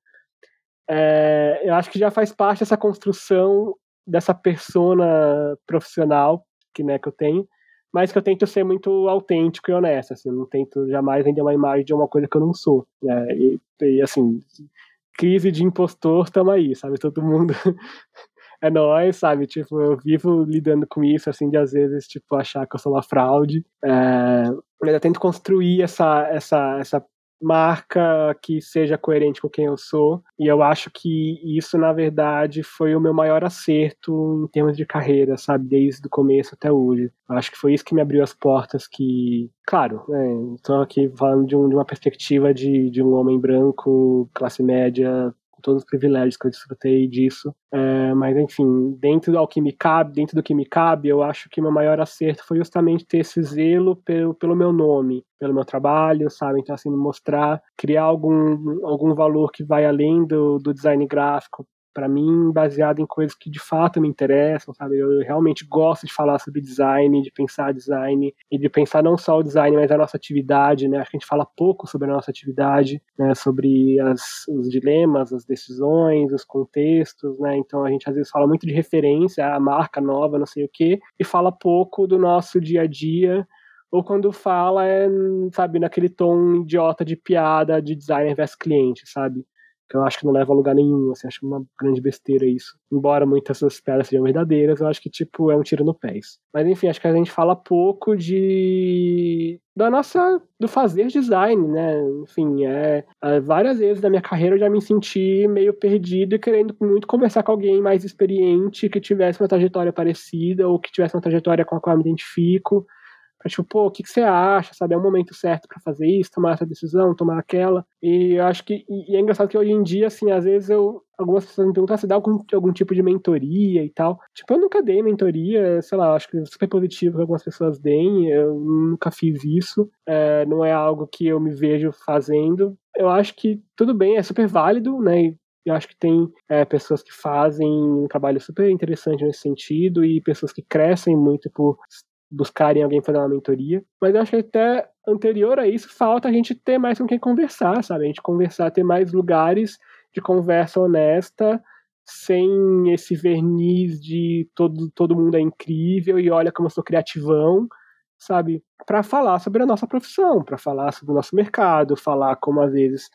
É, eu acho que já faz parte dessa construção dessa persona profissional que, né, que eu tenho, mas que eu tento ser muito autêntico e honesto, assim, eu não tento jamais vender uma imagem de uma coisa que eu não sou, né, e, e assim, crise de impostor, tamo aí, sabe, todo mundo é nós, sabe, tipo, eu vivo lidando com isso, assim, de às vezes, tipo, achar que eu sou uma fraude, é, mas eu tento construir essa, essa, essa marca que seja coerente com quem eu sou. E eu acho que isso, na verdade, foi o meu maior acerto em termos de carreira, sabe? Desde o começo até hoje. Eu acho que foi isso que me abriu as portas que... Claro, né, estou aqui falando de, um, de uma perspectiva de, de um homem branco, classe média, todos os privilégios que eu desfrutei disso. É, mas, enfim, dentro do que me cabe, dentro do que me cabe, eu acho que meu maior acerto foi justamente ter esse zelo pelo, pelo meu nome, pelo meu trabalho, sabe? Então, assim, mostrar, criar algum, algum valor que vai além do, do design gráfico para mim, baseado em coisas que de fato me interessam, sabe? Eu realmente gosto de falar sobre design, de pensar design e de pensar não só o design, mas a nossa atividade, né? Acho que a gente fala pouco sobre a nossa atividade, né? Sobre as, os dilemas, as decisões, os contextos, né? Então a gente às vezes fala muito de referência, a marca nova, não sei o quê, e fala pouco do nosso dia a dia ou quando fala é, sabe, naquele tom idiota de piada de designer versus cliente, sabe? Que eu acho que não leva a lugar nenhum, assim, acho uma grande besteira isso. Embora muitas dessas piadas sejam verdadeiras, eu acho que, tipo, é um tiro no pés. Mas, enfim, acho que a gente fala pouco de... da nossa... do fazer design, né? Enfim, é... é várias vezes na minha carreira eu já me senti meio perdido e querendo muito conversar com alguém mais experiente, que tivesse uma trajetória parecida, ou que tivesse uma trajetória com a qual eu me identifico, Pra, tipo, pô, o que, que você acha, sabe? É o momento certo para fazer isso, tomar essa decisão, tomar aquela. E eu acho que. E, é engraçado que hoje em dia, assim, às vezes eu. Algumas pessoas me perguntam ah, se dá algum, algum tipo de mentoria e tal. Tipo, eu nunca dei mentoria, sei lá, acho que é super positivo que algumas pessoas deem, eu nunca fiz isso. É, não é algo que eu me vejo fazendo. Eu acho que tudo bem, é super válido, né? Eu acho que tem é, pessoas que fazem um trabalho super interessante nesse sentido e pessoas que crescem muito por buscarem alguém fazer uma mentoria. Mas eu acho que até anterior a isso, falta a gente ter mais com quem conversar, sabe? A gente conversar, ter mais lugares de conversa honesta, sem esse verniz de todo, todo mundo é incrível e olha como eu sou criativão, sabe? Para falar sobre a nossa profissão, para falar sobre o nosso mercado, falar como às vezes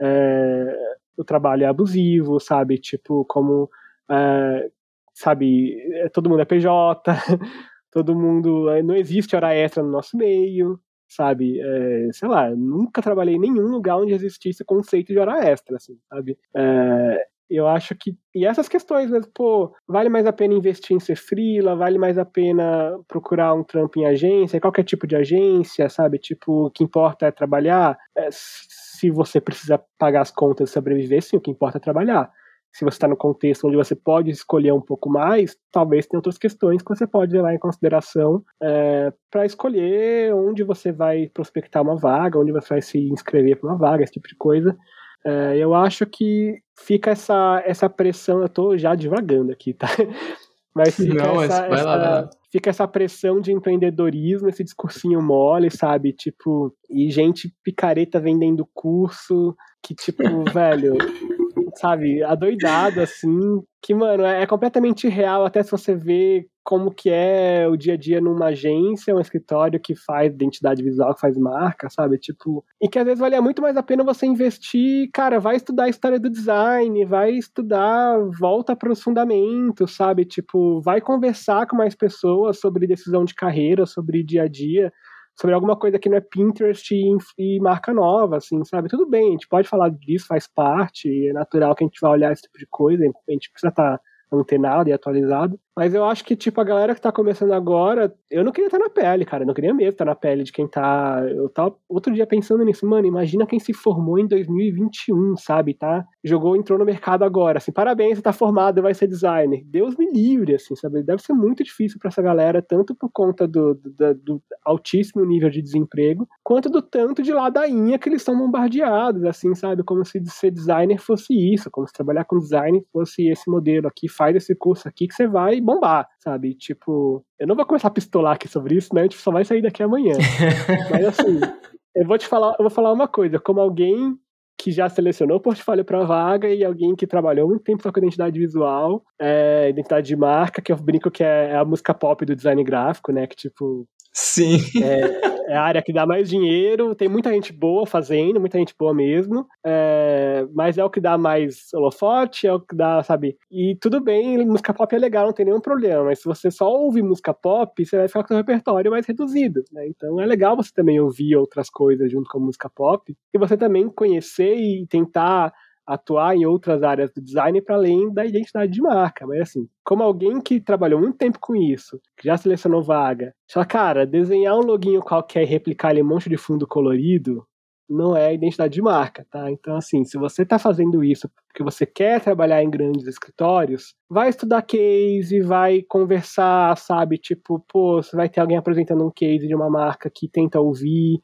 é, o trabalho é abusivo, sabe? Tipo, como. É, sabe, é, todo mundo é PJ, todo mundo. Eh, não existe hora extra no nosso meio, sabe? É, sei lá, nunca trabalhei em nenhum lugar onde existisse conceito de hora extra, assim, sabe? É, eu acho que. E essas questões mesmo, pô, vale mais a pena investir em ser freela, vale mais a pena procurar um trampo em agência, qualquer tipo de agência, sabe? Tipo, o que importa é trabalhar. É, se você precisa pagar as contas e sobreviver, sim, o que importa é trabalhar se você está no contexto onde você pode escolher um pouco mais, talvez tenha outras questões que você pode levar em consideração é, para escolher onde você vai prospectar uma vaga, onde você vai se inscrever para uma vaga, esse tipo de coisa. É, eu acho que fica essa, essa pressão, eu estou já divagando aqui, tá? Mas fica, Não, essa, essa, lá, fica essa pressão de empreendedorismo, esse discursinho mole, sabe? Tipo, e gente picareta vendendo curso, que tipo, velho, sabe, adoidado, assim, que, mano, é, é, completamente real, até se você vê como que é o dia a dia numa agência, um escritório que faz identidade visual, que faz marca, sabe, tipo, e que às vezes valia muito mais a pena você investir, cara, vai estudar a história do design, vai estudar, volta para os fundamentos, sabe, tipo, vai conversar com mais pessoas sobre decisão de carreira, sobre dia a dia, sobre alguma coisa que não é Pinterest e, e, marca nova, assim, sabe? Tudo bem, a gente pode falar disso, faz parte, é natural que a gente vai olhar esse tipo de coisa, a gente precisa estar tá antenado e atualizado. Mas eu acho que, tipo, a galera que tá começando agora, eu não queria estar na pele, cara. Eu não queria mesmo estar na pele de quem tá. Eu tava outro dia pensando nisso, mano. Imagina quem se formou em 2021, sabe? Tá? Jogou, entrou no mercado agora. Assim, parabéns, você tá formado, vai ser designer. Deus me livre, assim, sabe? Deve ser muito difícil para essa galera, tanto por conta do, do, do, altíssimo nível de desemprego, quanto do tanto de ladainha que eles são bombardeados, assim, sabe? Como se ser designer fosse isso, como se trabalhar com design fosse esse modelo aqui, faz esse curso aqui que você vai bombar, sabe? Tipo, eu não vou começar a pistolar aqui sobre isso, né? A gente só vai sair daqui amanhã. Mas assim, eu vou te falar, eu vou falar uma coisa, como alguém que já selecionou o portfólio para vaga e alguém que trabalhou muito tempo só com identidade visual, é, identidade de marca, que eu brinco que é, é a música pop do design gráfico, né? Que tipo. Sim. É, é a área que dá mais dinheiro, tem muita gente boa fazendo, muita gente boa mesmo, é, mas é o que dá mais holofote, é o que dá, sabe? E tudo bem, música pop é legal, não tem nenhum problema, mas se você só ouve música pop, você vai ficar com seu repertório mais reduzido, né? Então é legal você também ouvir outras coisas junto com a música pop, e você também conhecer e tentar atuar em outras áreas do design para além da identidade de marca. Mas assim, como alguém que trabalhou muito tempo com isso, que já selecionou vaga, fala, cara, desenhar um loginho qualquer e replicar ele um monte de fundo colorido não é identidade de marca, tá? Então, assim, se você está fazendo isso porque você quer trabalhar em grandes escritórios, vai estudar case, vai conversar, sabe? Tipo, pô, você vai ter alguém apresentando um case de uma marca que tenta ouvir,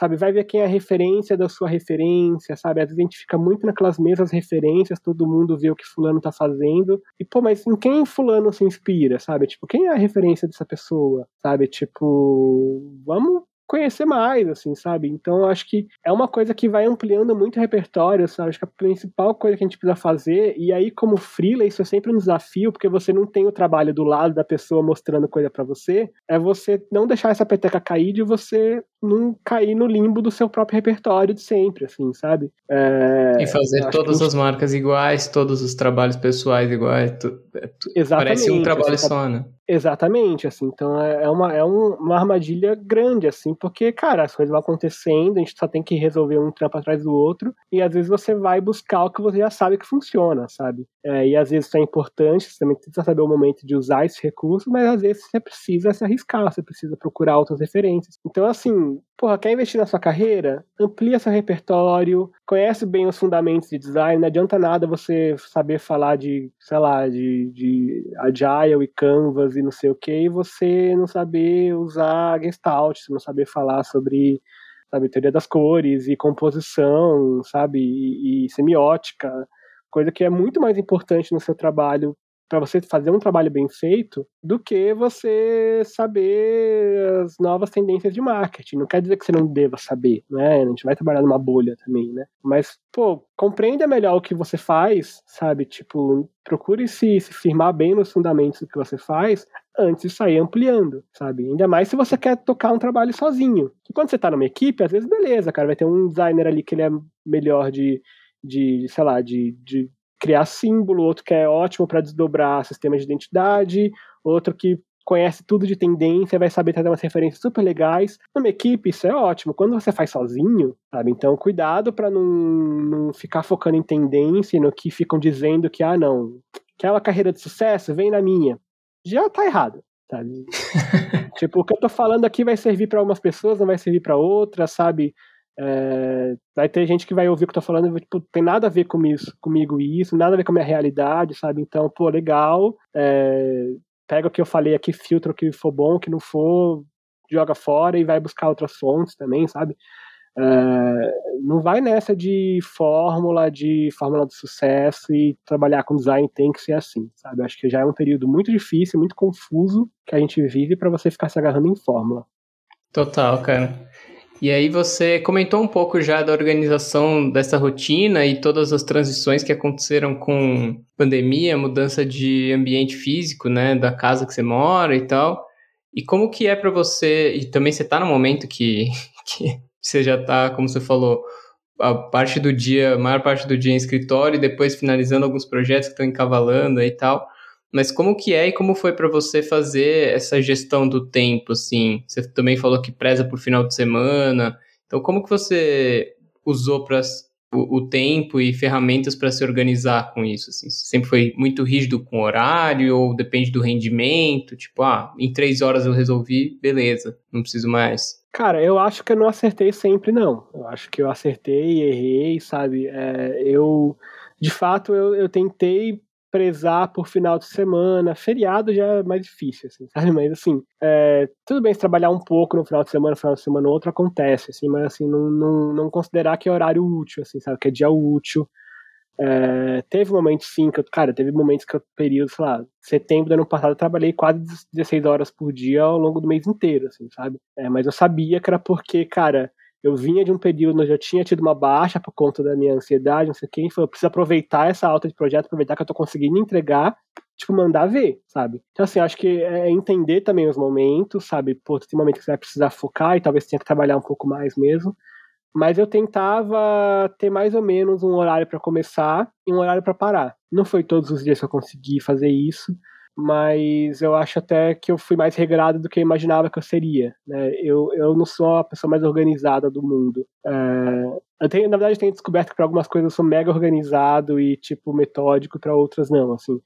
sabe? Vai ver quem é a referência da sua referência, sabe? Às vezes a gente fica muito naquelas mesmas referências, todo mundo vê o que fulano tá fazendo. E, pô, mas em quem fulano se inspira, sabe? Tipo, quem é a referência dessa pessoa, sabe? Tipo, vamos conhecer mais, assim, sabe? Então, acho que é uma coisa que vai ampliando muito o repertório, sabe? Acho que a principal coisa que a gente precisa fazer, e aí, como freela, isso é sempre um desafio, porque você não tem o trabalho do lado da pessoa mostrando coisa para você, é você não deixar essa peteca cair de você não cair no limbo do seu próprio repertório de sempre, assim, sabe? É, e fazer todas gente... as marcas iguais, todos os trabalhos pessoais iguais. Tu, é, tu, Exatamente. Parece um trabalho assim, só, né? Exatamente, assim, então é, é uma, é um, uma armadilha grande, assim, porque, cara, as coisas vão acontecendo, a gente só tem que resolver um trampo atrás do outro, e às vezes você vai buscar o que você já sabe que funciona, sabe? É, e às vezes isso é importante, você também precisa saber o momento de usar esse recurso, mas às vezes você precisa se arriscar, você precisa procurar outras referências. Então, assim, porra, quer investir na sua carreira? Amplia seu repertório, conhece bem os fundamentos de design, não adianta nada você saber falar de, sei lá, de, de Agile e Canvas e não sei o que, e você não saber usar Gestalt, você não saber falar sobre sabe, teoria das cores e composição, sabe, e, e semiótica, coisa que é muito mais importante no seu trabalho para você fazer um trabalho bem feito do que você saber as novas tendências de marketing. Não quer dizer que você não deva saber, né? A gente vai trabalhar numa bolha também, né? Mas, pô, compreenda melhor o que você faz, sabe? Tipo, procure se, se firmar bem nos fundamentos do que você faz antes de sair ampliando, sabe? Ainda mais se você quer tocar um trabalho sozinho. E quando você tá numa equipe, às vezes, beleza, cara, vai ter um designer ali que ele é melhor de, de sei lá, de, de criar símbolo, outro que é ótimo para desdobrar sistemas de identidade, outro que conhece tudo de tendência, vai saber trazer umas referências super legais. Numa equipe, isso é ótimo. Quando você faz sozinho, sabe? Então, cuidado para não, não ficar focando em tendência, no que ficam dizendo que, ah, não, aquela carreira de sucesso vem na minha. Já tá errado, sabe? tipo, o que eu tô falando aqui vai servir para algumas pessoas, não vai servir para outras, sabe? É, vai ter gente que vai ouvir o que eu tô falando e tipo, tem nada a ver com isso, comigo isso, nada a ver com a minha realidade, sabe? Então, pô, legal. É, pega o que eu falei aqui, filtra o que for bom, o que não for, joga fora e vai buscar outras fontes também, sabe? É, não vai nessa de fórmula, de fórmula de sucesso e trabalhar com design tem que ser assim, sabe? Acho que já é um período muito difícil, muito confuso que a gente vive para você ficar se agarrando em fórmula. Total, cara. E aí você comentou um pouco já da organização dessa rotina e todas as transições que aconteceram com pandemia, mudança de ambiente físico, né, da casa que você mora e tal. E como que é para você, e também você está no momento que, que você já está, como você falou, a parte do dia, a maior parte do dia em escritório e depois finalizando alguns projetos que estão encavalando e tal. Mas como que é e como foi para você fazer essa gestão do tempo, assim? Você também falou que preza por final de semana. Então, como que você usou para o, o, tempo e ferramentas para se organizar com isso? Assim? Sempre foi muito rígido com horário ou depende do rendimento? Tipo, ah, em três horas eu resolvi, beleza, não preciso mais. Cara, eu acho que eu não acertei sempre, não. Eu acho que eu acertei errei, sabe? É, eu, de fato, eu, eu tentei prezar por final de semana. Feriado já é mais difícil, assim, sabe? Mas assim, é, tudo bem se trabalhar um pouco no final de semana, final de semana outro acontece, assim, mas assim, não, não, não considerar que é horário útil, assim, sabe? Que é dia útil. É, teve momentos sim que eu, cara, teve momentos que eu, período, sei lá, setembro do ano passado eu trabalhei quase 16 horas por dia ao longo do mês inteiro, assim, sabe? É, mas eu sabia que era porque, cara, eu vinha de um período onde eu tinha tido uma baixa por conta da minha ansiedade, não sei o que, e eu preciso aproveitar essa alta de projeto, aproveitar que eu tô conseguindo entregar, tipo, mandar ver, sabe? Então, assim, acho que é entender também os momentos, sabe? Pô, tem momento que você vai precisar focar e talvez tenha que trabalhar um pouco mais mesmo. Mas eu tentava ter mais ou menos um horário para começar e um horário para parar. Não foi todos os dias que eu consegui fazer isso, mas eu acho até que eu fui mais regrado do que eu imaginava que eu seria. Né? Eu, eu não sou a pessoa mais organizada do mundo. É, eu tenho, na verdade, eu tenho descoberto que para algumas coisas eu sou mega organizado e tipo metódico, para outras não. Assim,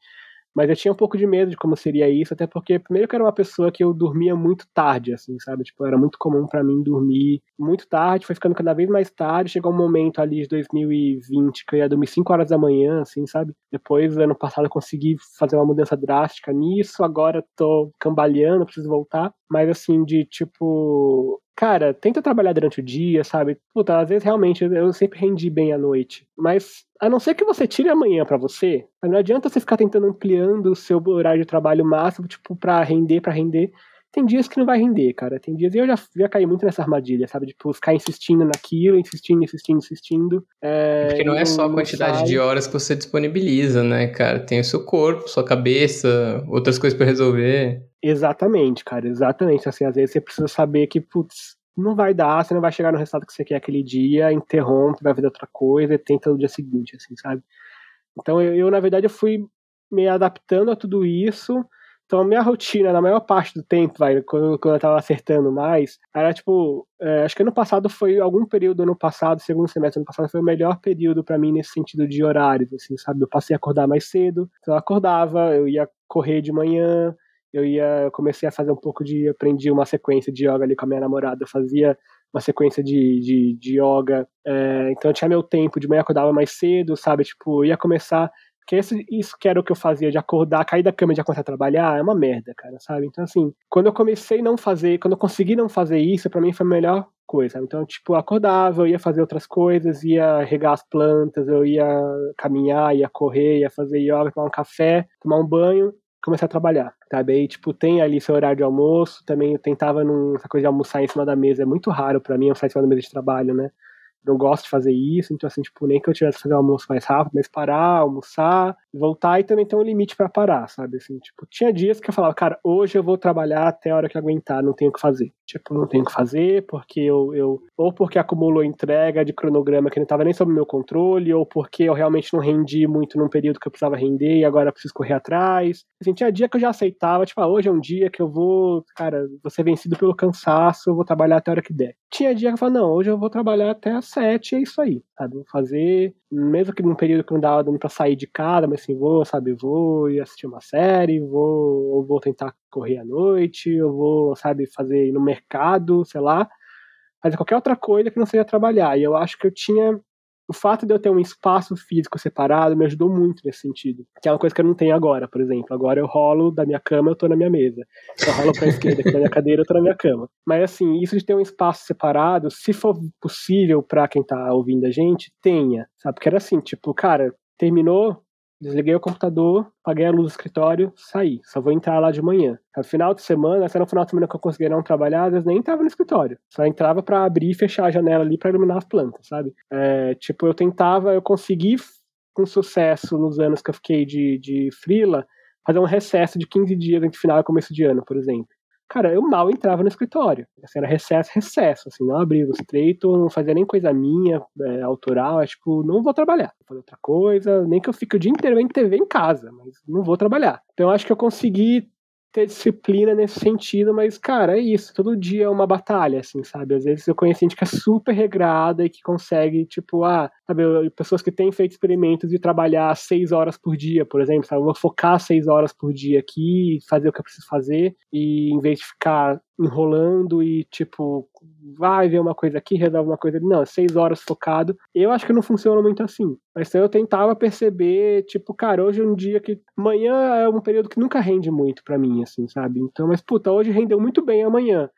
mas eu tinha um pouco de medo de como seria isso, até porque, primeiro, que era uma pessoa que eu dormia muito tarde, assim, sabe? Tipo, era muito comum para mim dormir muito tarde, foi ficando cada vez mais tarde. Chegou um momento ali de 2020 que eu ia dormir 5 horas da manhã, assim, sabe? Depois, ano passado, eu consegui fazer uma mudança drástica nisso. Agora tô cambaleando, preciso voltar. Mas, assim, de tipo, cara, tenta trabalhar durante o dia, sabe? Puta, às vezes realmente eu sempre rendi bem à noite. Mas a não ser que você tire amanhã para você, não adianta você ficar tentando ampliando o seu horário de trabalho máximo, tipo, pra render, para render. Tem dias que não vai render, cara. Tem dias. E eu já, já caí muito nessa armadilha, sabe? Tipo, ficar insistindo naquilo, insistindo, insistindo, insistindo. É, Porque não é só a quantidade sai. de horas que você disponibiliza, né, cara? Tem o seu corpo, sua cabeça, outras coisas para resolver. Exatamente, cara, exatamente. Assim, às vezes você precisa saber que, putz, não vai dar, você não vai chegar no resultado que você quer aquele dia, interrompe, vai fazer outra coisa e tenta no dia seguinte, assim, sabe? Então eu, eu na verdade, eu fui me adaptando a tudo isso. Então a minha rotina, na maior parte do tempo, vai, quando, quando eu tava acertando mais, era tipo, é, acho que ano passado foi, algum período ano passado, segundo semestre ano passado, foi o melhor período para mim nesse sentido de horários, assim, sabe? Eu passei a acordar mais cedo, então eu acordava, eu ia correr de manhã, eu ia, eu comecei a fazer um pouco de, aprendi uma sequência de yoga ali com a minha namorada, eu fazia uma sequência de, de, de yoga, é, então eu tinha meu tempo, de manhã acordava mais cedo, sabe, tipo, eu ia começar, porque esse, isso que era o que eu fazia, de acordar, cair da cama e já começar a trabalhar, é uma merda, cara, sabe, então assim, quando eu comecei não fazer, quando eu consegui não fazer isso, para mim foi a melhor coisa, então, tipo, eu acordava, eu ia fazer outras coisas, ia regar as plantas, eu ia caminhar, ia correr, ia fazer yoga, tomar um café, tomar um banho, começar a trabalhar, sabe? Aí, tipo, tem ali seu horário de almoço, também eu tentava essa coisa de almoçar em cima da mesa, é muito raro para mim almoçar em cima da mesa de trabalho, né? Não gosto de fazer isso, então assim, tipo, nem que eu tivesse que fazer o almoço mais rápido, mas parar, almoçar, voltar e também tem um limite para parar, sabe? Assim, tipo, tinha dias que eu falava, cara, hoje eu vou trabalhar até a hora que aguentar, não tenho o que fazer. Tipo, não tenho o que fazer porque eu, eu ou porque acumulou entrega de cronograma que não estava nem sob meu controle, ou porque eu realmente não rendi muito num período que eu precisava render e agora preciso correr atrás. Assim, tinha dia que eu já aceitava, tipo, ah, hoje é um dia que eu vou, cara, vou ser vencido pelo cansaço, eu vou trabalhar até a hora que der. Tinha dia que eu falava, não, hoje eu vou trabalhar até as sete, é isso aí, sabe? Vou fazer, mesmo que num período que não dava dando pra sair de casa, mas assim, vou, sabe, vou ir assistir uma série, vou, ou vou tentar correr à noite, eu vou, sabe, fazer ir no mercado, sei lá, fazer qualquer outra coisa que não seja trabalhar. E eu acho que eu tinha o fato de eu ter um espaço físico separado me ajudou muito nesse sentido. Que é uma coisa que eu não tenho agora, por exemplo. Agora eu rolo da minha cama, eu tô na minha mesa. Eu rolo pra esquerda aqui na minha cadeira, eu tô na minha cama. Mas assim, isso de ter um espaço separado, se for possível para quem tá ouvindo a gente, tenha. Sabe? Porque era assim, tipo, cara, terminou, Desliguei o computador, paguei a luz do escritório, saí. Só vou entrar lá de manhã. No final de semana, se era no final de semana que eu conseguia não trabalhar, às vezes nem entrava no escritório. Só entrava para abrir e fechar a janela ali para iluminar as plantas, sabe? É, tipo, eu tentava, eu consegui com sucesso nos anos que eu fiquei de, de freela, fazer um recesso de 15 dias entre final e começo de ano, por exemplo. Cara, eu mal entrava no escritório. Assim, era recesso, recesso, assim, não abria o estreito, não fazia nem coisa minha, é, autoral, é tipo, não vou trabalhar, vou fazer outra coisa, nem que eu fique o dia inteiro vendo TV em casa, mas não vou trabalhar. Então acho que eu consegui ter disciplina nesse sentido, mas, cara, é isso. Todo dia é uma batalha, assim, sabe? Às vezes eu conheço gente que é super regrada e que consegue, tipo, ah, sabe, pessoas que têm feito experimentos de trabalhar seis horas por dia, por exemplo, sabe? Vou focar seis horas por dia aqui, fazer o que eu preciso fazer, e em vez de ficar enrolando e, tipo, vai ver uma coisa aqui, resolve uma coisa ali. Não, é seis horas focado. Eu acho que não funciona muito assim. Mas então eu tentava perceber, tipo, cara, hoje é um dia que. Manhã é um período que nunca rende muito para mim, assim, sabe? Então, mas, puta, hoje rendeu muito bem amanhã.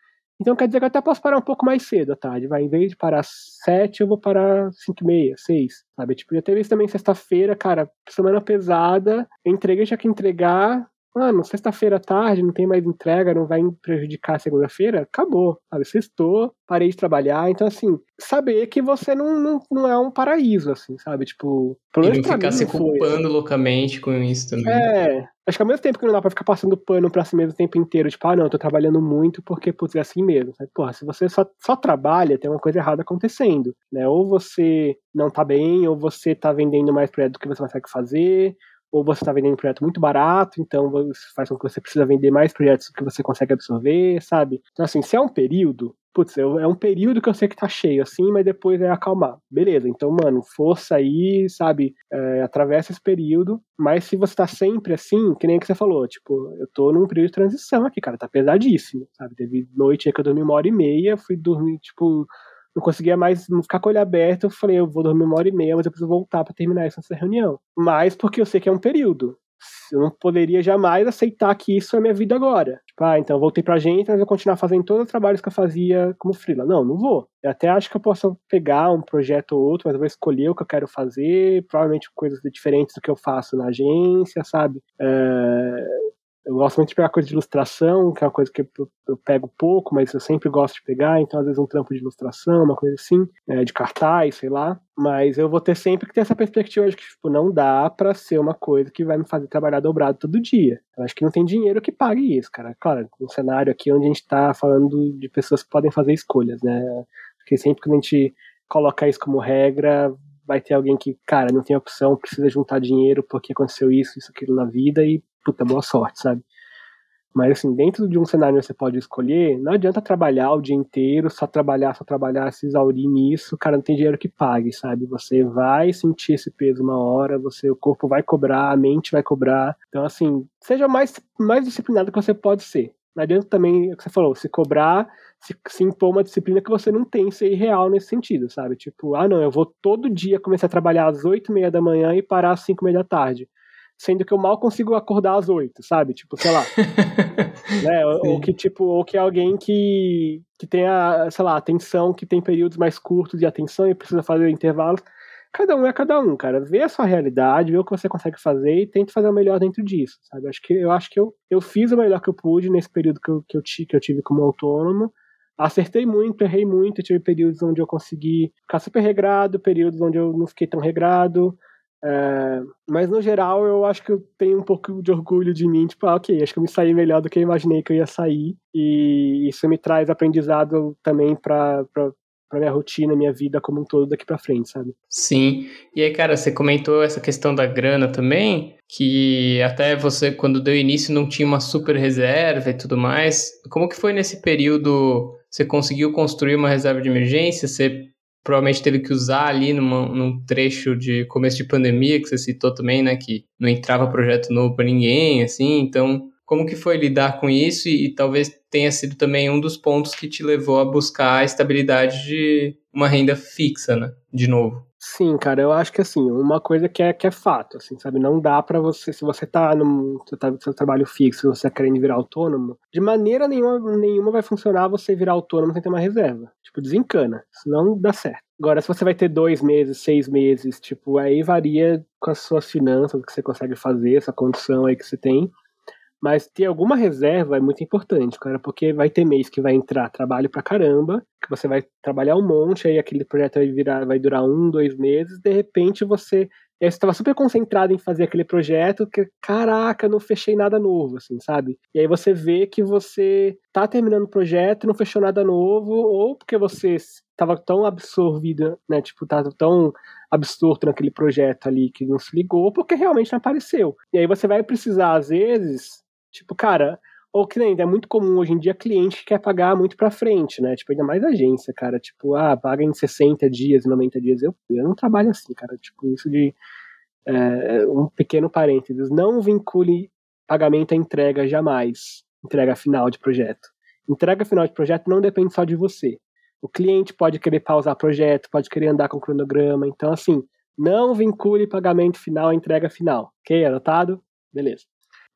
Então quer dizer que eu até posso parar um pouco mais cedo à tarde. Vai, em vez de parar sete, eu vou parar cinco e meia, seis, sabe? Tipo, já teve isso também sexta-feira, cara, semana pesada, entreguei, tinha que entregar, mano, sexta-feira à tarde, não tem mais entrega, não vai prejudicar a segunda-feira, acabou, sabe? Sextou, parei de trabalhar. Então, assim, saber que você não, não, não é um paraíso, assim, sabe? Tipo, e não ficar se culpando foi. loucamente com isso também. É, acho que ao mesmo tempo que não dá pra ficar passando pano pra si mesmo o tempo inteiro, tipo, ah, não, eu tô trabalhando muito porque, putz, é assim mesmo. Sabe? Porra, se você só, só trabalha, tem uma coisa errada acontecendo, né? Ou você não tá bem, ou você tá vendendo mais projeto do que você consegue fazer, ou você está vendendo um projeto muito barato, então faz com que você precisa vender mais projetos que você consegue absorver, sabe? Então, assim, se é um período, putz, é um período que eu sei que tá cheio, assim, mas depois é acalmar. Beleza, então, mano, força aí, sabe? É, atravessa esse período, mas se você tá sempre assim, que nem que você falou, tipo, eu tô num período de transição aqui, cara, tá pesadíssimo, sabe? Teve noite aí que eu dormi uma hora e meia, fui dormir, tipo, não conseguia mais ficar com o olho aberto. Eu falei, eu vou dormir uma hora e meia, mas eu preciso voltar para terminar essa reunião. Mas porque eu sei que é um período. Eu não poderia jamais aceitar que isso é minha vida agora. Tipo, ah, então voltei pra gente, mas vou continuar fazendo todos os trabalhos que eu fazia como freela. Não, não vou. Eu até acho que eu posso pegar um projeto ou outro, mas eu vou escolher o que eu quero fazer, provavelmente coisas diferentes do que eu faço na agência, sabe? É eu gosto muito de pegar coisa de ilustração, que é uma coisa que eu, eu, pego pouco, mas eu sempre gosto de pegar, então às vezes um trampo de ilustração, uma coisa assim, é, de cartaz, sei lá. Mas eu vou ter sempre que ter essa perspectiva de que tipo, não dá para ser uma coisa que vai me fazer trabalhar dobrado todo dia. Eu acho que não tem dinheiro que pague isso, cara. Claro, um cenário aqui onde a gente tá falando de pessoas que podem fazer escolhas, né? Porque sempre que a gente coloca isso como regra, vai ter alguém que, cara, não tem opção, precisa juntar dinheiro porque aconteceu isso, isso, aquilo na vida e puta, boa sorte, sabe? Mas assim, dentro de um cenário que você pode escolher, não adianta trabalhar o dia inteiro, só trabalhar, só trabalhar, se exaurir nisso, cara, não tem dinheiro que pague, sabe? Você vai sentir esse peso uma hora, você, o corpo vai cobrar, a mente vai cobrar. Então, assim, seja mais, mais disciplinado que você pode ser. Não adianta também, é o que você falou, se cobrar, se, se impor uma disciplina que você não tem, ser irreal nesse sentido, sabe? Tipo, ah, não, eu vou todo dia começar a trabalhar às oito e meia da manhã e parar às cinco e meia da tarde sendo que eu mal consigo acordar às oito, sabe? Tipo, sei lá. né? Ou que, tipo, ou que é alguém que, que tem a, sei lá, atenção, que tem períodos mais curtos de atenção e precisa fazer intervalos. Cada um é cada um, cara. Vê a sua realidade, vê o que você consegue fazer e tente fazer o melhor dentro disso, sabe? Acho que, eu acho que eu, eu fiz o melhor que eu pude nesse período que eu, que eu, que eu tive como autônomo. Acertei muito, errei muito, tive períodos onde eu consegui ficar super regrado, períodos onde eu não fiquei tão regrado, é, mas no geral eu acho que eu tenho um pouco de orgulho de mim, tipo, ah, ok, acho que eu me saí melhor do que eu imaginei que eu ia sair, e isso me traz aprendizado também para para minha rotina, minha vida como um todo daqui para frente, sabe? Sim. E aí, cara, você comentou essa questão da grana também, que até você quando deu início não tinha uma super reserva e tudo mais. Como que foi nesse período? Você conseguiu construir uma reserva de emergência? Você provavelmente teve que usar ali numa, num trecho de começo de pandemia, que você citou também, né, que não entrava projeto novo para ninguém, assim, então como que foi lidar com isso e, e, talvez tenha sido também um dos pontos que te levou a buscar a estabilidade de uma renda fixa, né, de novo? Sim, cara, eu acho que assim, uma coisa que é, que é fato, assim, sabe, não dá para você, se você tá no tá, seu trabalho fixo, você tá querendo virar autônomo, de maneira nenhuma, nenhuma vai funcionar você virar autônomo sem ter uma reserva. Tipo, desencana, senão dá certo. Agora, se você vai ter dois meses, seis meses, tipo, aí varia com as suas finanças, o que você consegue fazer, essa condição aí que você tem. Mas ter alguma reserva é muito importante, cara, porque vai ter mês que vai entrar trabalho pra caramba, que você vai trabalhar um monte, aí aquele projeto vai virar, vai durar um, dois meses, de repente você aí você estava super concentrado em fazer aquele projeto, que, caraca, não fechei nada novo, assim, sabe? E aí você vê que você tá terminando o projeto não fechou nada novo, ou porque você estava tão absorvido, né? Tipo, tava tão absorto naquele projeto ali que não se ligou, porque realmente não apareceu. E aí você vai precisar, às vezes, tipo, cara, ou que nem, é muito comum hoje em dia cliente que quer pagar muito pra frente, né? Tipo, ainda mais agência, cara. Tipo, ah, paga em 60 dias, 90 dias. Eu, eu não trabalho assim, cara. Tipo, isso de é, um pequeno parênteses, não vincule pagamento à entrega jamais, entrega final de projeto. Entrega final de projeto não depende só de você. O cliente pode querer pausar projeto, pode querer andar com cronograma, então assim, não vincule pagamento final à entrega final. Ok? Anotado? Beleza.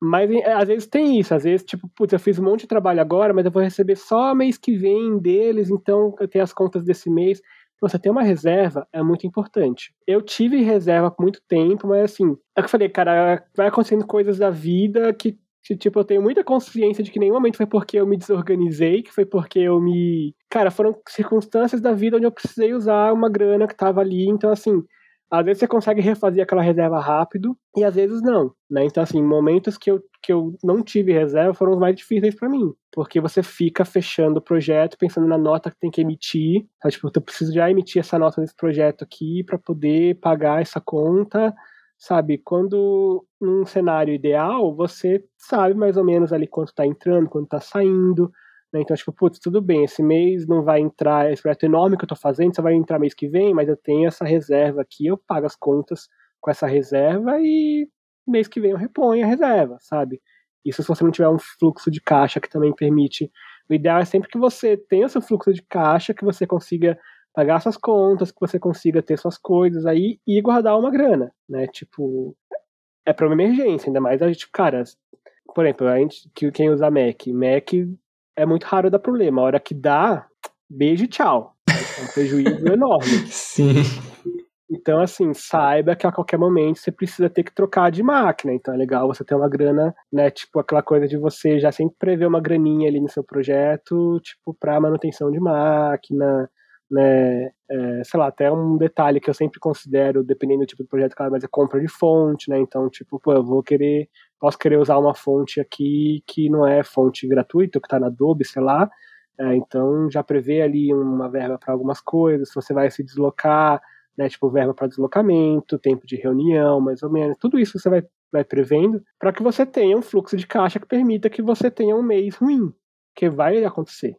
Mas é, às vezes tem isso, às vezes, tipo, putz, eu fiz um monte de trabalho agora, mas eu vou receber só mês que vem deles, então eu tenho as contas desse mês você ter uma reserva é muito importante. Eu tive reserva por muito tempo, mas assim, é que eu falei, cara, vai acontecendo coisas da vida que, que, tipo, eu tenho muita consciência de que nenhum momento foi porque eu me desorganizei, que foi porque eu me. Cara, foram circunstâncias da vida onde eu precisei usar uma grana que tava ali, então assim. Às vezes você consegue refazer aquela reserva rápido e às vezes não, né? Então, assim, momentos que eu, que eu não tive reserva foram os mais difíceis para mim, porque você fica fechando o projeto pensando na nota que tem que emitir, tá? tipo, eu preciso já emitir essa nota desse projeto aqui para poder pagar essa conta, sabe? Quando num cenário ideal, você sabe mais ou menos ali quanto está entrando, quanto está saindo, né? Então, tipo, putz, tudo bem, esse mês não vai entrar, esse projeto enorme que eu tô fazendo, só vai entrar mês que vem, mas eu tenho essa reserva aqui, eu pago as contas com essa reserva e mês que vem eu reponho a reserva, sabe? Isso se você não tiver um fluxo de caixa que também permite. O ideal é sempre que você tenha seu fluxo de caixa, que você consiga pagar suas contas, que você consiga ter suas coisas aí e guardar uma grana, né? Tipo, é para uma emergência, ainda mais a gente, cara, por exemplo, a gente, quem usa Mac, Mac é muito raro dar problema. A hora que dá, beijo e tchau. É um prejuízo enorme. Sim. Então, assim, saiba que a qualquer momento você precisa ter que trocar de máquina. Então é legal você ter uma grana, né? Tipo, aquela coisa de você já sempre prever uma graninha ali no seu projeto, tipo, para manutenção de máquina, né? É, sei lá, até um detalhe que eu sempre considero, dependendo do tipo de projeto, claro, mas é compra de fonte, né? Então, tipo, pô, eu vou querer posso querer usar uma fonte aqui que não é fonte gratuita, que está na Adobe, sei lá. É, então já prevê ali uma verba para algumas coisas, você vai se deslocar, né, tipo verba para deslocamento, tempo de reunião, mais ou menos. Tudo isso você vai, vai prevendo para que você tenha um fluxo de caixa que permita que você tenha um mês ruim, que vai acontecer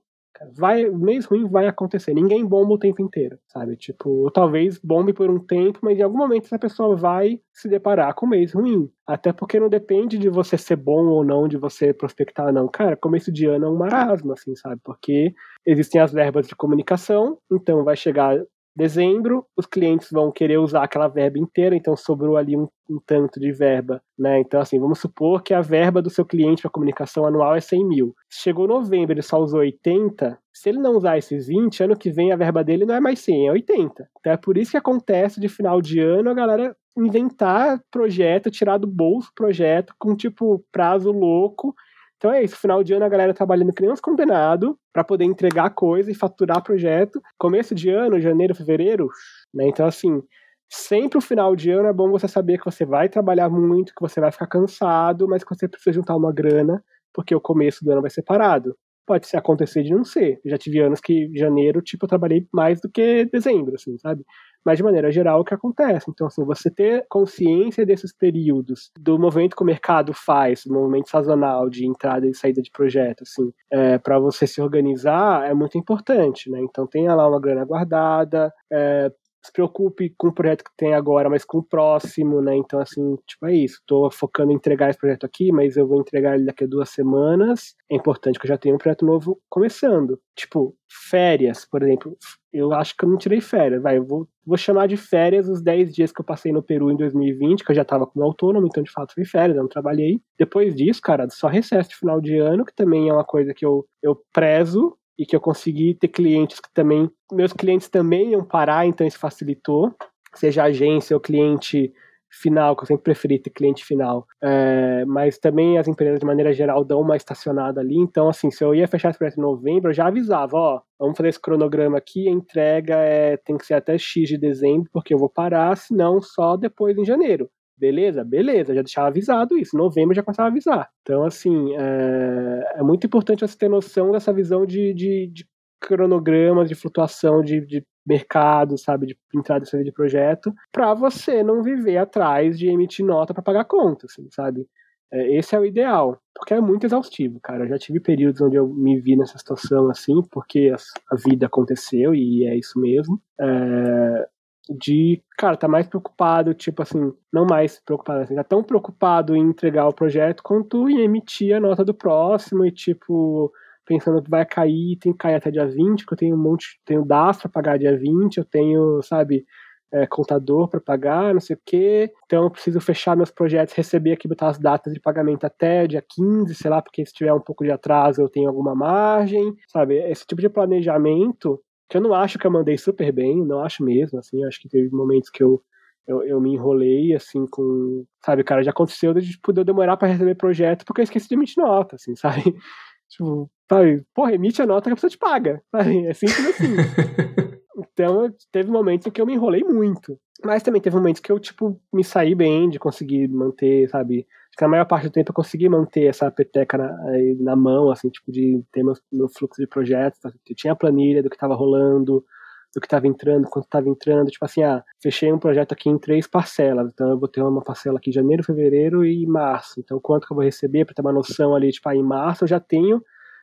vai, mês ruim vai acontecer. Ninguém bomba o tempo inteiro, sabe? Tipo, talvez bombe por um tempo, mas em algum momento essa pessoa vai se deparar com um mês ruim. Até porque não depende de você ser bom ou não, de você prospectar ou não. Cara, começo de ano é um marasmo, assim, sabe? Porque existem as verbas de comunicação, então vai chegar dezembro, os clientes vão querer usar aquela verba inteira, então sobrou ali um, um tanto de verba, né? Então, assim, vamos supor que a verba do seu cliente para comunicação anual é 100 mil. Chegou novembro, ele só usou 80, se ele não usar esses 20, ano que vem a verba dele não é mais 100, é 80. Então é por isso que acontece de final de ano a galera inventar projeto, tirar do bolso projeto com, tipo, prazo louco, então é isso, final de ano a galera trabalhando que nem uns condenados para poder entregar coisa e faturar projeto. Começo de ano, janeiro, fevereiro, né? Então assim, sempre o final de ano é bom você saber que você vai trabalhar muito, que você vai ficar cansado, mas que você precisa juntar uma grana, porque o começo do ano vai ser parado. Pode acontecer de não ser. Eu já tive anos que janeiro, tipo, eu trabalhei mais do que dezembro, assim, sabe? Mas de maneira geral o que acontece. Então, assim, você ter consciência desses períodos, do movimento que o mercado faz, do movimento sazonal de entrada e saída de projeto, assim, é, para você se organizar é muito importante, né? Então, tenha lá uma grana guardada, é, se preocupe com o projeto que tem agora, mas com o próximo, né? Então, assim, tipo, é isso. Estou focando em entregar esse projeto aqui, mas eu vou entregar ele daqui a duas semanas. É importante que eu já tenha um projeto novo começando. Tipo, férias, por exemplo. Eu acho que eu não tirei férias. Vai, eu vou, vou chamar de férias os 10 dias que eu passei no Peru em 2020, que eu já estava como autônomo, então de fato foi férias, eu não trabalhei. Depois disso, cara, só recesso de final de ano, que também é uma coisa que eu, eu prezo e que eu consegui ter clientes que também. Meus clientes também iam parar, então isso facilitou. Seja agência ou cliente final, que eu sempre preferi ter cliente final. É, mas também as empresas, de maneira geral, dão uma estacionada ali. Então, assim, se eu ia fechar esse projeto em novembro, eu já avisava, ó, vamos fazer esse cronograma aqui, a entrega é, tem que ser até X de dezembro, porque eu vou parar, senão só depois em janeiro. Beleza? Beleza, já deixava avisado isso. Novembro já começava a avisar. Então, assim, é, é muito importante você ter noção dessa visão de, de, de cronogramas, de flutuação de, de mercado, sabe, de entrada e saída de projeto, para você não viver atrás de emitir nota para pagar conta, assim, sabe? É, esse é o ideal, porque é muito exaustivo, cara. Eu já tive períodos onde eu me vi nessa situação assim, porque a, a vida aconteceu e é isso mesmo. É, de, cara, tá mais preocupado, tipo assim, não mais preocupado, assim, tá tão preocupado em entregar o projeto quanto em emitir a nota do próximo e, tipo, pensando que vai cair, tem que cair até dia 20, porque eu tenho um monte, tenho DAS para pagar dia 20, eu tenho, sabe, é, contador para pagar, não sei o quê. Então eu preciso fechar meus projetos, receber aqui, botar as datas de pagamento até dia 15, sei lá, porque se tiver um pouco de atraso eu tenho alguma margem, sabe? Esse tipo de planejamento, que eu não acho que eu mandei super bem, não acho mesmo, assim, acho que teve momentos que eu eu, eu me enrolei, assim, com. Sabe, cara, já aconteceu de tipo, eu demorar para receber projeto porque eu esqueci de emitir nota, assim, sabe? Tipo, sabe? Porra, emite a nota que a pessoa te paga. Sabe? É simples assim. então, teve momentos em que eu me enrolei muito. Mas também teve momentos que eu, tipo, me saí bem de conseguir manter, sabe? Que na maior parte do tempo eu consegui manter essa peteca na, na mão, assim, tipo, de ter meu, meu fluxo de projetos. Tá? Eu tinha a planilha do que estava rolando, do que estava entrando, quanto estava entrando. Tipo assim, ah, fechei um projeto aqui em três parcelas. Então eu vou ter uma parcela aqui em janeiro, fevereiro e março. Então quanto que eu vou receber para ter uma noção ali, tipo, ah, em março eu já tenho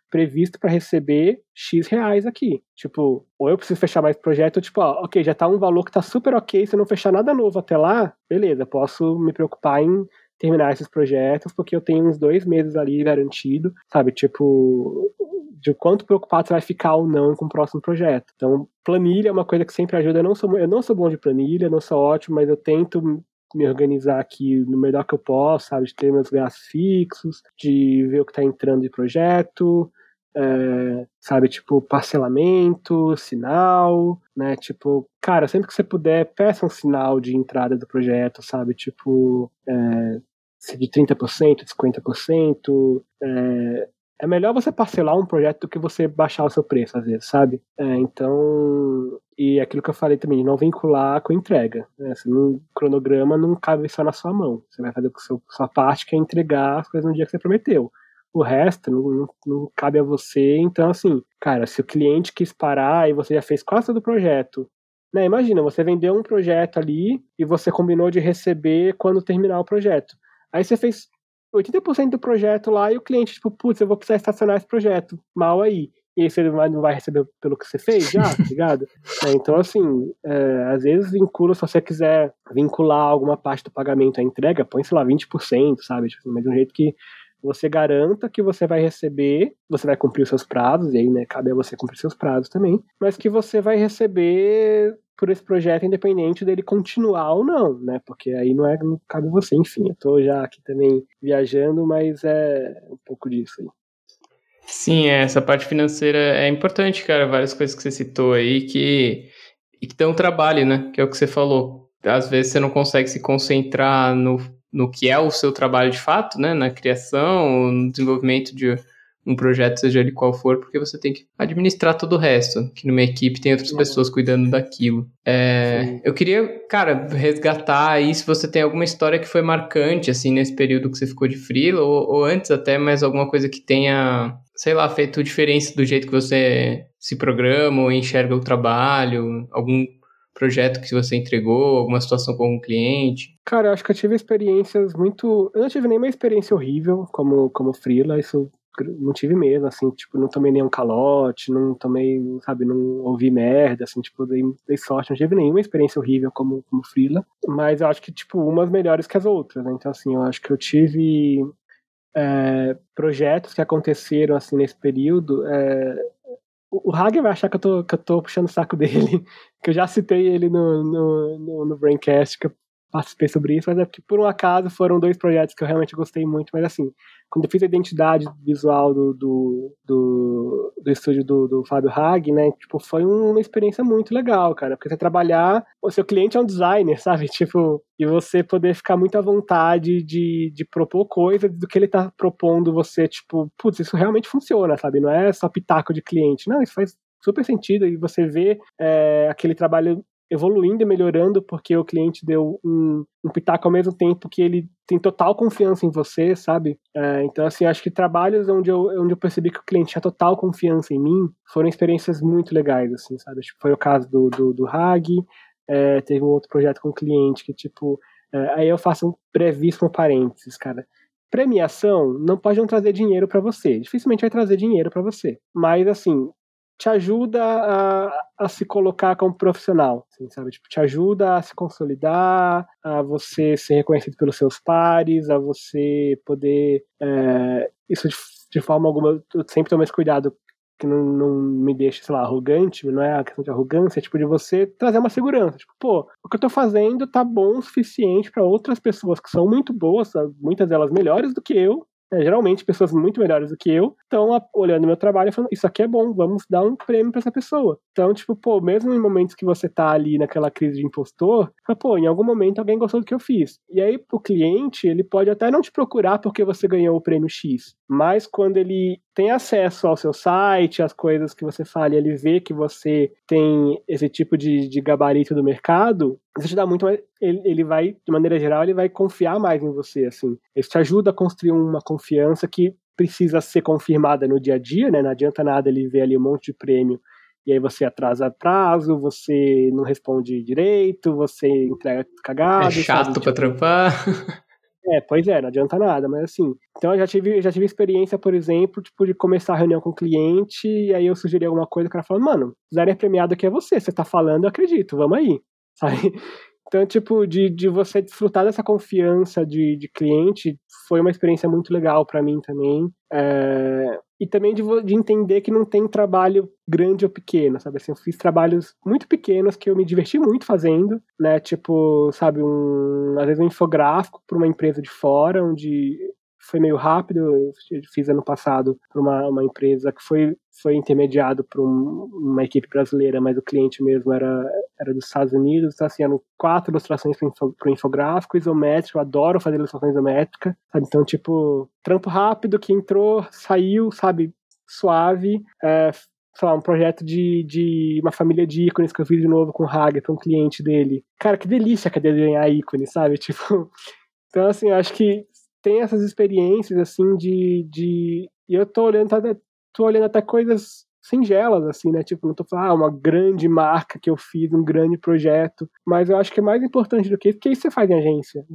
previsto para receber X reais aqui. Tipo, ou eu preciso fechar mais projeto, tipo, ó, ok, já tá um valor que tá super ok, se eu não fechar nada novo até lá, beleza, posso me preocupar em terminar esses projetos, porque eu tenho uns dois meses ali garantido, sabe? Tipo, de quanto preocupado você vai ficar ou não com o próximo projeto. Então, planilha é uma coisa que sempre ajuda. Eu não sou, eu não sou bom de planilha, não sou ótimo, mas eu tento me organizar aqui no melhor que eu posso, sabe? De ter meus gastos fixos, de ver o que está entrando de projeto, é, sabe? Tipo, parcelamento, sinal, né? Tipo, cara, sempre que você puder, peça um sinal de entrada do projeto, sabe? Tipo, é, de 30%, de 50%, é, é melhor você parcelar um projeto do que você baixar o seu preço, às vezes, sabe? É, então, e aquilo que eu falei também, não vincular com entrega. Né? Assim, um cronograma não cabe só na sua mão. Você vai fazer a sua parte, que é entregar as coisas no dia que você prometeu. O resto não, não, não cabe a você. Então, assim, cara, se o cliente quis parar e você já fez quase todo o projeto, né? Imagina, você vendeu um projeto ali e você combinou de receber quando terminar o projeto. Aí você fez 80% do projeto lá e o cliente, tipo, putz, eu vou precisar estacionar esse projeto. Mal aí. E aí você não vai receber pelo que você fez já, tá ligado? É, então, assim, é, às vezes vincula, se você quiser vincular alguma parte do pagamento à entrega, põe, sei lá, 20%, sabe? Tipo, mas de um jeito que você garanta que você vai receber, você vai cumprir os seus prazos, e aí, né, cabe a você cumprir seus prazos também, mas que você vai receber por esse projeto independente dele continuar ou não, né? Porque aí não é não cabe você, enfim. Eu tô já aqui também viajando, mas é um pouco disso aí. Sim, é, essa parte financeira é importante, cara. Várias coisas que você citou aí que, e que dão trabalho, né? Que é o que você falou. Às vezes você não consegue se concentrar no, no que é o seu trabalho de fato, né? Na criação, no desenvolvimento de um projeto, seja ele qual for, porque você tem que administrar todo o resto, que numa equipe tem outras pessoas cuidando daquilo. É, eu queria, cara, resgatar aí se você tem alguma história que foi marcante, assim, nesse período que você ficou de freela, ou, ou antes até, mais alguma coisa que tenha, sei lá, feito diferença do jeito que você se programa ou enxerga o trabalho, algum projeto que você entregou, alguma situação com algum cliente? Cara, eu acho que eu tive experiências muito. Eu não tive nenhuma experiência horrível como, como freela, isso não tive mesmo, assim, tipo, não tomei nenhum calote, não tomei, sabe, não ouvi merda, assim, tipo, dei, dei sorte, não tive nenhuma experiência horrível como, como freela, mas eu acho que, tipo, umas melhores que as outras, né, então, assim, eu acho que eu tive é, projetos que aconteceram, assim, nesse período, é, o Hager vai achar que eu, tô, que eu tô puxando o saco dele, que eu já citei ele no, no, no, no Braincast, que eu participei sobre isso, mas é porque por um acaso foram dois projetos que eu realmente gostei muito, mas assim, quando eu fiz a identidade visual do, do, do, do estúdio do, do Fábio Hag, né? Tipo, foi uma experiência muito legal, cara. Porque você trabalhar, o seu cliente é um designer, sabe? Tipo, e você poder ficar muito à vontade de, de propor coisas do que ele tá propondo você, tipo, putz, isso realmente funciona, sabe? Não é só pitaco de cliente. Não, isso faz super sentido e você vê é, aquele trabalho evoluindo e melhorando porque o cliente deu um, um pitaco ao mesmo tempo que ele tem total confiança em você, sabe? É, então, assim, acho que trabalhos onde eu, onde eu percebi que o cliente tinha total confiança em mim foram experiências muito legais, assim, sabe? Que foi o caso do, do, do Hag, é, teve um outro projeto com um cliente que, tipo, é, aí eu faço um brevíssimo parênteses, cara. Premiação não pode não trazer dinheiro para você. Dificilmente vai trazer dinheiro para você. Mas, assim, te ajuda a, a se colocar como profissional, assim, sabe? Tipo, te ajuda a se consolidar, a você ser reconhecido pelos seus pares, a você poder. É, isso de, de, forma alguma, eu sempre tomo esse cuidado que não, não me deixe, sei lá, arrogante, não é a questão de arrogância, é tipo de você trazer uma segurança. Tipo, pô, o que eu tô fazendo tá bom o suficiente para outras pessoas que são muito boas, muitas delas melhores do que eu, é, geralmente pessoas muito melhores do que eu estão olhando meu trabalho e falando, isso aqui é bom, vamos dar um prêmio para essa pessoa. Então, tipo, pô, mesmo em momentos que você tá ali naquela crise de impostor, pô, em algum momento alguém gostou do que eu fiz. E aí, o cliente, ele pode até não te procurar porque você ganhou o prêmio X, mas quando ele tem acesso ao seu site, às coisas que você fala, e ele vê que você tem esse tipo de, de gabarito do mercado, isso te dá muito mais. Ele, ele vai, de maneira geral, ele vai confiar mais em você, assim. Isso te ajuda a construir uma confiança que precisa ser confirmada no dia a dia, né? Não adianta nada ele ver ali um monte de prêmio e aí você atrasa prazo, você não responde direito, você entrega cagado. É chato sabe? pra tipo, trampar. É, pois é, não adianta nada, mas assim. Então eu já tive, já tive experiência, por exemplo, tipo, de começar a reunião com o cliente, e aí eu sugeri alguma coisa, o cara falou, mano, designer premiado aqui é você, você tá falando, eu acredito, vamos aí. Sabe? Então, tipo, de, de você desfrutar dessa confiança de, de cliente foi uma experiência muito legal para mim também. É, e também de, de, entender que não tem trabalho grande ou pequeno, sabe? Assim, eu fiz trabalhos muito pequenos que eu me diverti muito fazendo, né? Tipo, sabe, um, às vezes um infográfico para uma empresa de fora, onde foi meio rápido. Eu fiz ano passado para uma, uma empresa que foi, foi intermediado por um, uma equipe brasileira, mas o cliente mesmo era, era dos Estados Unidos. Então, assim, eram quatro ilustrações para o infográfico, isométrico. Eu adoro fazer ilustrações isométricas. Sabe? Então, tipo, trampo rápido que entrou, saiu, sabe, suave. É, sei lá, um projeto de, de uma família de ícones que eu fiz de novo com o Hager um cliente dele. Cara, que delícia que é desenhar ícones, sabe? Tipo, então, assim, acho que tem essas experiências, assim, de. de e eu tô olhando, até, tô olhando até coisas singelas, assim, né? Tipo, não tô falando, ah, uma grande marca que eu fiz, um grande projeto. Mas eu acho que é mais importante do que isso, porque isso você faz em agência.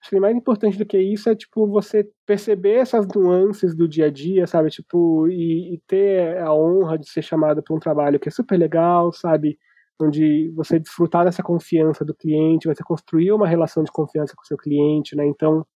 Acho que mais importante do que isso é, tipo, você perceber essas nuances do dia a dia, sabe? Tipo, e, e ter a honra de ser chamado para um trabalho que é super legal, sabe? Onde você desfrutar dessa confiança do cliente, você construir uma relação de confiança com o seu cliente, né? Então,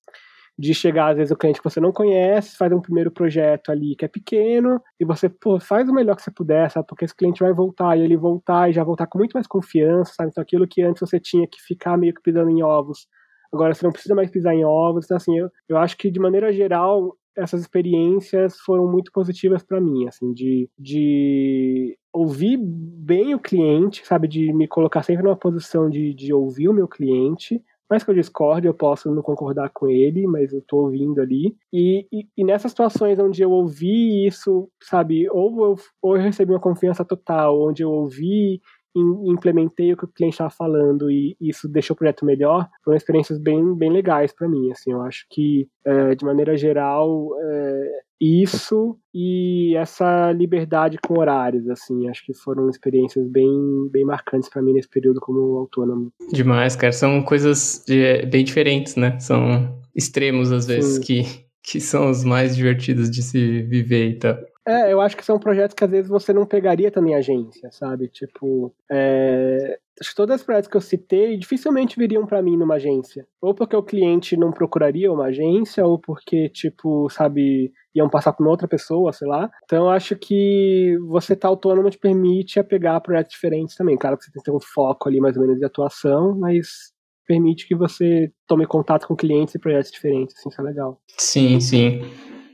de chegar, às vezes, o cliente que você não conhece, faz um primeiro projeto ali que é pequeno, e você, pô, faz o melhor que você puder, sabe? Porque esse cliente vai voltar, e ele voltar, e já voltar com muito mais confiança, sabe? Então, aquilo que antes você tinha que ficar meio que pisando em ovos, agora você não precisa mais pisar em ovos. Então, assim, eu, eu acho que, de maneira geral, essas experiências foram muito positivas para mim, assim, de, de ouvir bem o cliente, sabe? De me colocar sempre numa posição de, de ouvir o meu cliente, mais que eu discorde, eu posso não concordar com ele, mas eu tô ouvindo ali. E, e, e nessas situações onde eu ouvi isso, sabe, ou eu, ou eu recebi uma confiança total, onde eu ouvi implementei o que o cliente estava falando e isso deixou o projeto melhor, foram experiências bem, bem legais para mim. Assim, eu acho que, é, de maneira geral, é, isso e essa liberdade com horários, assim, acho que foram experiências bem, bem marcantes para mim nesse período como autônomo. Demais, cara. São coisas de, bem diferentes, né? São extremos, às vezes, que, que são os mais divertidos de se viver e tal. É, eu acho que são projetos que às vezes você não pegaria também agência, sabe? Tipo, é... acho que todos os projetos que eu citei dificilmente viriam para mim numa agência. Ou porque o cliente não procuraria uma agência, ou porque, tipo, sabe, iam passar por outra pessoa, sei lá. Então, acho que você tá autônomo te permite a pegar projetos diferentes também. Claro que você tem que ter um foco ali mais ou menos de atuação, mas permite que você tome contato com clientes e projetos diferentes, assim, isso é legal. Sim, sim.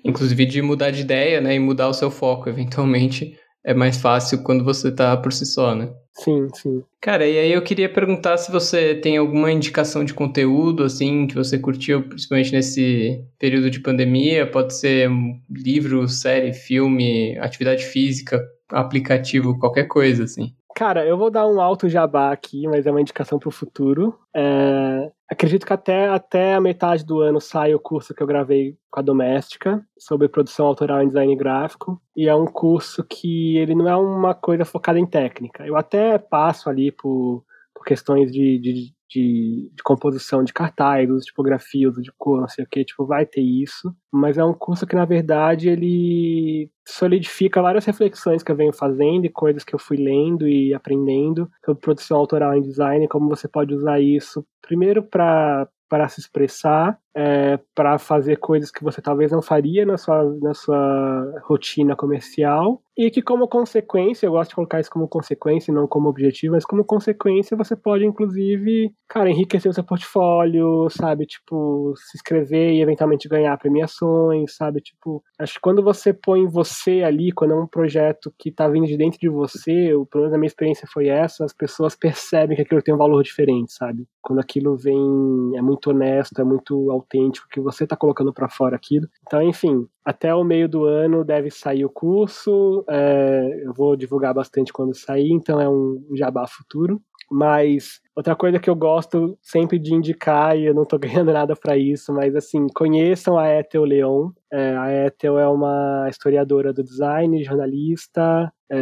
Inclusive de mudar de ideia, né, e mudar o seu foco, eventualmente é mais fácil quando você tá por si só, né? Sim, sim. Cara, e aí eu queria perguntar se você tem alguma indicação de conteúdo, assim, que você curtiu, principalmente nesse período de pandemia. Pode ser livro, série, filme, atividade física, aplicativo, qualquer coisa, assim. Cara, eu vou dar um alto jabá aqui, mas é uma indicação para o futuro. É... Acredito que até, até a metade do ano sai o curso que eu gravei com a Doméstica sobre produção autoral em design gráfico. E é um curso que ele não é uma coisa focada em técnica. Eu até passo ali por, por questões de, de, de, de, composição de cartaz, uso de tipografia, uso de cor, não sei o que, tipo, vai ter isso. Mas é um curso que, na verdade, ele solidifica várias reflexões que eu venho fazendo e coisas que eu fui lendo e aprendendo sobre produção autoral em design, como você pode usar isso, primeiro para para se expressar, é, para fazer coisas que você talvez não faria na sua, na sua rotina comercial, e que, como consequência, eu gosto de colocar isso como consequência, não como objetivo, mas como consequência você pode, inclusive, cara, enriquecer o seu portfólio, sabe? Tipo, se inscrever e eventualmente ganhar premiações, sabe? Tipo, acho que quando você põe você ali, quando é um projeto que tá vindo de dentro de você, o pelo menos a minha experiência foi essa, as pessoas percebem que aquilo tem um valor diferente, sabe? Quando aquilo vem, é muito honesto, é muito autêntico, que você tá colocando para fora aquilo. Então, enfim, até o meio do ano deve sair o curso. É, eu vou divulgar bastante quando sair, então é um jabá futuro. Mas outra coisa que eu gosto sempre de indicar, e eu não estou ganhando nada para isso, mas assim, conheçam a Ethel Leon. É, a Ethel é uma historiadora do design, jornalista. É,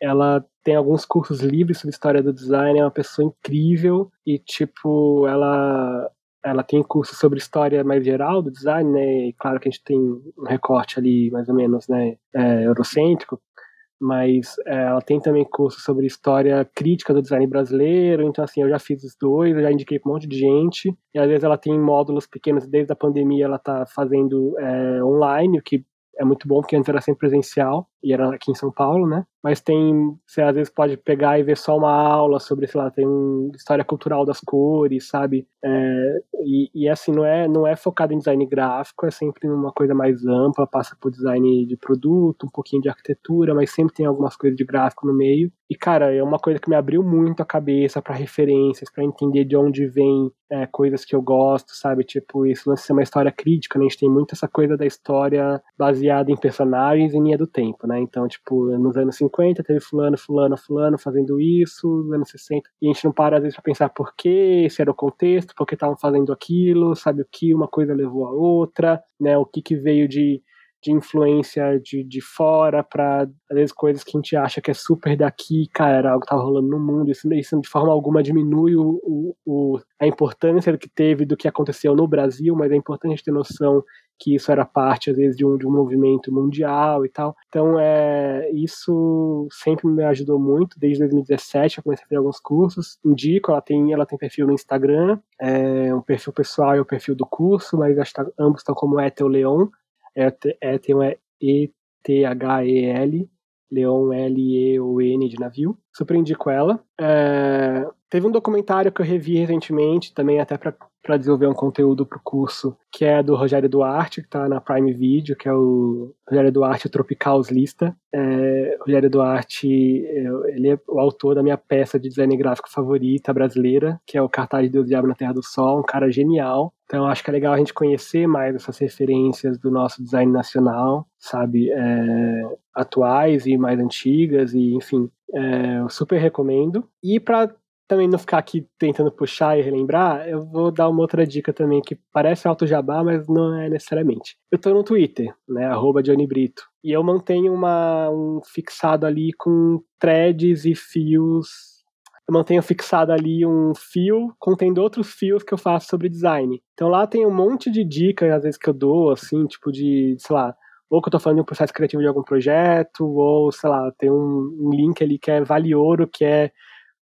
ela tem alguns cursos livres sobre história do design, é uma pessoa incrível e, tipo, ela ela tem curso sobre história mais geral do design, né? E claro que a gente tem um recorte ali mais ou menos, né, é, eurocêntrico, mas é, ela tem também curso sobre história crítica do design brasileiro. Então, assim, eu já fiz os dois, eu já indiquei para um monte de gente. E às vezes ela tem módulos pequenos, desde a pandemia ela está fazendo é, online, o que é muito bom, porque antes era sempre presencial, e era aqui em São Paulo, né? Mas tem, você às vezes pode pegar e ver só uma aula sobre, sei lá, tem história cultural das cores, sabe? É, e, e, assim, não é, não é focado em design gráfico, é sempre uma coisa mais ampla, passa por design de produto, um pouquinho de arquitetura, mas sempre tem algumas coisas de gráfico no meio. E, cara, é uma coisa que me abriu muito a cabeça para referências, para entender de onde vem é, coisas que eu gosto, sabe? Tipo, isso lance ser uma história crítica, né? A gente tem muito essa coisa da história baseada em personagens e linha do tempo, né? Então, tipo, nos anos 50, 50 teve fulano, fulano, fulano fazendo isso, nos anos 60, e a gente não para às vezes para pensar por que, se era o contexto, por que estavam fazendo aquilo, sabe o que uma coisa levou a outra, né, o que que veio de, de influência de, de fora para às vezes coisas que a gente acha que é super daqui, cara, algo que tava rolando no mundo, isso, isso de forma alguma diminui o, o, o, a importância que teve do que aconteceu no Brasil, mas é importante ter noção que isso era parte, às vezes, de um, de um movimento mundial e tal. Então, é, isso sempre me ajudou muito. Desde 2017 eu comecei a fazer alguns cursos. Indico, ela tem, ela tem perfil no Instagram, é, um perfil pessoal e o um perfil do curso, mas acho que tá, ambos estão como Ethel Leon. Ethel é E-T-H-E-L, Leon L-E-O-N de navio. Super indico ela. É, teve um documentário que eu revi recentemente, também até para para desenvolver um conteúdo para o curso, que é do Rogério Duarte, que está na Prime Video, que é o Rogério Duarte Tropicals Lista. É, Rogério Duarte, ele é o autor da minha peça de design gráfico favorita brasileira, que é o Cartaz de Deus Diabo na Terra do Sol, um cara genial. Então acho que é legal a gente conhecer mais essas referências do nosso design nacional, sabe, é, atuais e mais antigas, e enfim, é, eu super recomendo. E para também não ficar aqui tentando puxar e relembrar, eu vou dar uma outra dica também que parece alto jabá, mas não é necessariamente. Eu tô no Twitter, né, arroba Johnny Brito, e eu mantenho uma, um fixado ali com threads e fios eu mantenho fixado ali um fio contendo outros fios que eu faço sobre design. Então lá tem um monte de dicas, às vezes, que eu dou, assim, tipo de, sei lá, ou que eu tô falando de um processo criativo de algum projeto, ou, sei lá, tem um, um link ali que é Vale Ouro, que é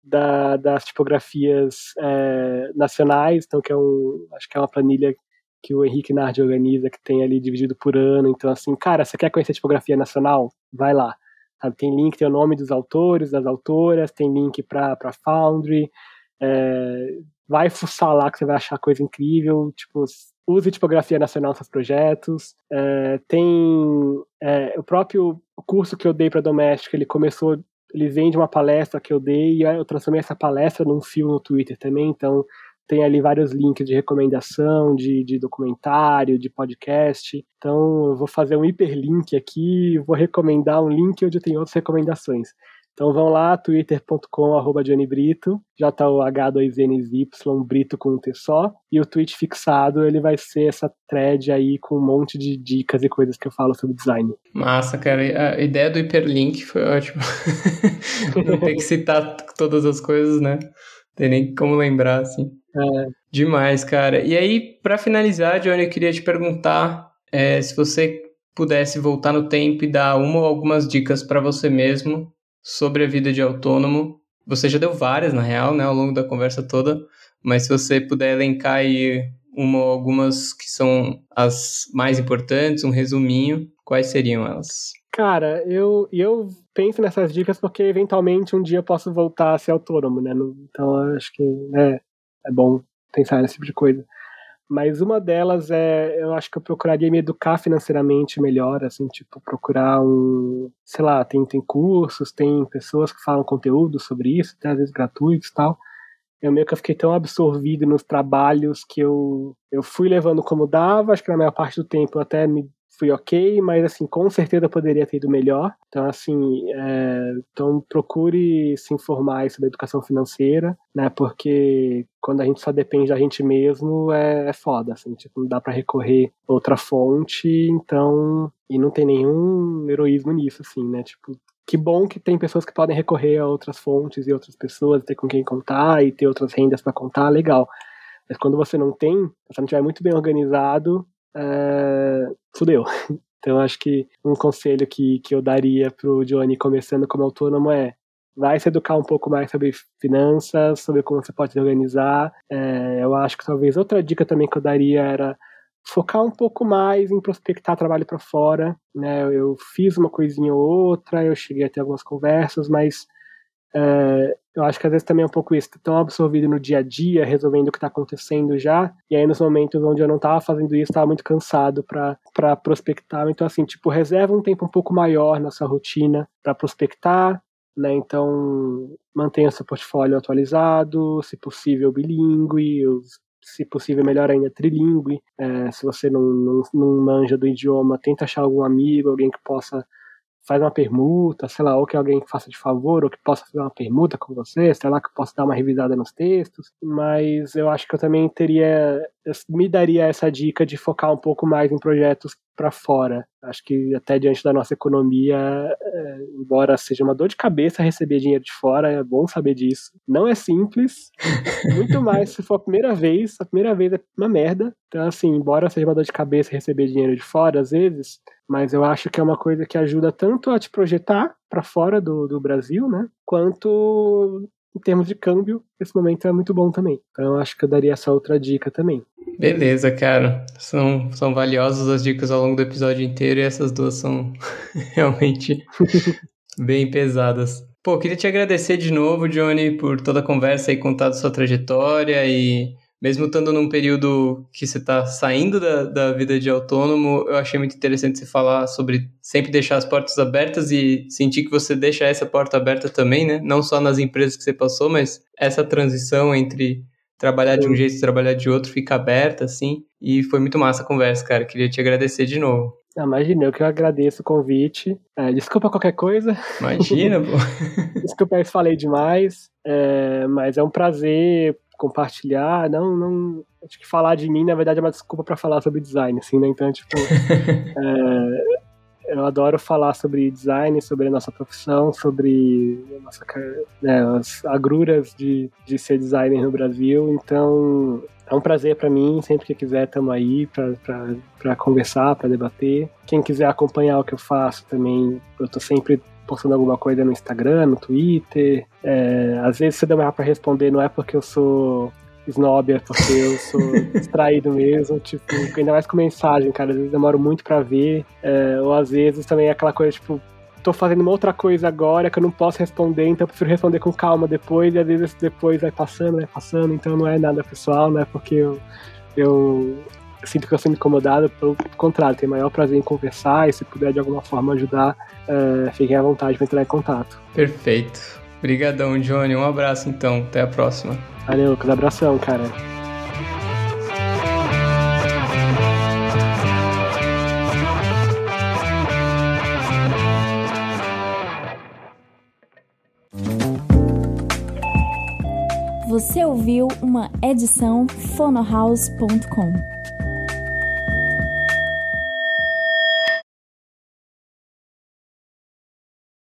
da, das tipografias é, nacionais, então que é um, acho que é uma planilha que o Henrique Nardi organiza, que tem ali dividido por ano, então assim, cara, você quer conhecer a tipografia nacional? Vai lá, sabe? tem link, tem o nome dos autores, das autoras, tem link para Foundry, é, vai fuçar lá que você vai achar coisa incrível, tipo, use tipografia nacional nos seus projetos. É, tem é, o próprio curso que eu dei para doméstica, ele começou, ele vem de uma palestra que eu dei e eu transformei essa palestra num fio no Twitter também, então tem ali vários links de recomendação, de, de documentário, de podcast. Então eu vou fazer um hiperlink aqui, vou recomendar um link onde tem outras recomendações. Então vão lá, twitter.com, arroba Johnny Brito, J-O-H-2-N-Y, Brito com um T só, e o tweet fixado, ele vai ser essa thread aí com um monte de dicas e coisas que eu falo sobre design. Massa, cara, a ideia do hiperlink foi ótima. Não tem que citar todas as coisas, né? Tem nem como lembrar, assim. É. Demais, cara. E aí, para finalizar, Johnny, eu queria te perguntar é, se você pudesse voltar no tempo e dar uma ou algumas dicas para você mesmo sobre a vida de autônomo. Você já deu várias, na real, né, ao longo da conversa toda, mas se você puder elencar aí uma algumas que são as mais importantes, um resuminho, quais seriam elas? Cara, eu, eu penso nessas dicas porque eventualmente um dia eu posso voltar a ser autônomo, né? Então acho que é, é bom pensar nesse tipo de coisa. Mas uma delas é, eu acho que eu procuraria me educar financeiramente melhor, assim, tipo, procurar um, sei lá, tem, tem cursos, tem pessoas que falam conteúdo sobre isso, às vezes gratuitos e tal. Eu meio que fiquei tão absorvido nos trabalhos que eu, eu fui levando como dava, acho que na maior parte do tempo eu até me fui ok, mas assim, com certeza poderia ter ido melhor. Então, assim, é, então procure se informar sobre educação financeira, né? Porque quando a gente só depende da gente mesmo, é, é foda, assim, tipo, não dá para recorrer a outra fonte, então, e não tem nenhum heroísmo nisso, assim, né? Tipo, que bom que tem pessoas que podem recorrer a outras fontes e outras pessoas, ter com quem contar e ter outras rendas para contar, legal. Mas quando você não tem, você não estiver muito bem organizado, é, fudeu. Então acho que um conselho que, que eu daria pro Johnny começando como autônomo é vai se educar um pouco mais sobre finanças, sobre como você pode se organizar. É, eu acho que talvez outra dica também que eu daria era focar um pouco mais em prospectar trabalho para fora. Né? Eu fiz uma coisinha ou outra, eu cheguei a ter algumas conversas, mas é, eu acho que às vezes também é um pouco isso, tão absorvido no dia a dia, resolvendo o que está acontecendo já, e aí nos momentos onde eu não estava fazendo isso, estava muito cansado para prospectar. Então, assim, tipo, reserva um tempo um pouco maior na sua rotina para prospectar, né? Então, mantenha seu portfólio atualizado, se possível bilíngue, se possível melhor ainda trilingue. É, se você não, não, não manja do idioma, tenta achar algum amigo, alguém que possa faz uma permuta, sei lá, ou que alguém faça de favor, ou que possa fazer uma permuta com você, sei lá, que possa dar uma revisada nos textos, mas eu acho que eu também teria, me daria essa dica de focar um pouco mais em projetos para fora. Acho que até diante da nossa economia, é, embora seja uma dor de cabeça receber dinheiro de fora, é bom saber disso. Não é simples, muito mais se for a primeira vez, a primeira vez é uma merda. Então, assim, embora seja uma dor de cabeça receber dinheiro de fora, às vezes, mas eu acho que é uma coisa que ajuda tanto a te projetar para fora do, do Brasil, né? Quanto em termos de câmbio, esse momento é muito bom também. Então eu acho que eu daria essa outra dica também. Beleza, cara. São, são valiosas as dicas ao longo do episódio inteiro e essas duas são realmente bem pesadas. Pô, queria te agradecer de novo, Johnny, por toda a conversa e contar da sua trajetória e mesmo estando num período que você está saindo da, da vida de autônomo, eu achei muito interessante você falar sobre sempre deixar as portas abertas e sentir que você deixa essa porta aberta também, né? Não só nas empresas que você passou, mas essa transição entre trabalhar de um jeito e trabalhar de outro fica aberta, assim. E foi muito massa a conversa, cara. Queria te agradecer de novo. Ah, imagina, eu que agradeço o convite. É, desculpa qualquer coisa. Imagina, pô. desculpa se falei demais, é, mas é um prazer compartilhar, não, não, acho que falar de mim, na verdade, é uma desculpa para falar sobre design, assim, né, então, tipo, é, eu adoro falar sobre design, sobre a nossa profissão, sobre a nossa, né, as agruras de, de ser designer no Brasil, então é um prazer para mim, sempre que quiser estamos aí para conversar, para debater. Quem quiser acompanhar o que eu faço também, eu estou sempre postando alguma coisa no Instagram, no Twitter. É, às vezes, se demorar para responder, não é porque eu sou snob, é porque eu sou distraído mesmo. Tipo, ainda mais com mensagem, cara. Às vezes demoro muito para ver. É, ou às vezes também é aquela coisa, tipo, tô fazendo uma outra coisa agora que eu não posso responder, então eu prefiro responder com calma depois, e às vezes depois vai passando, vai passando, então não é nada pessoal, né? Porque eu, eu sinto que eu sou incomodado, pelo contrário, tenho maior prazer em conversar e se puder de alguma forma ajudar, é, fiquem à vontade para entrar em contato. Perfeito. Obrigadão, Johnny. Um abraço então. Até a próxima. Valeu, Lucas. Abração, cara. Você ouviu uma edição fonohouse.com.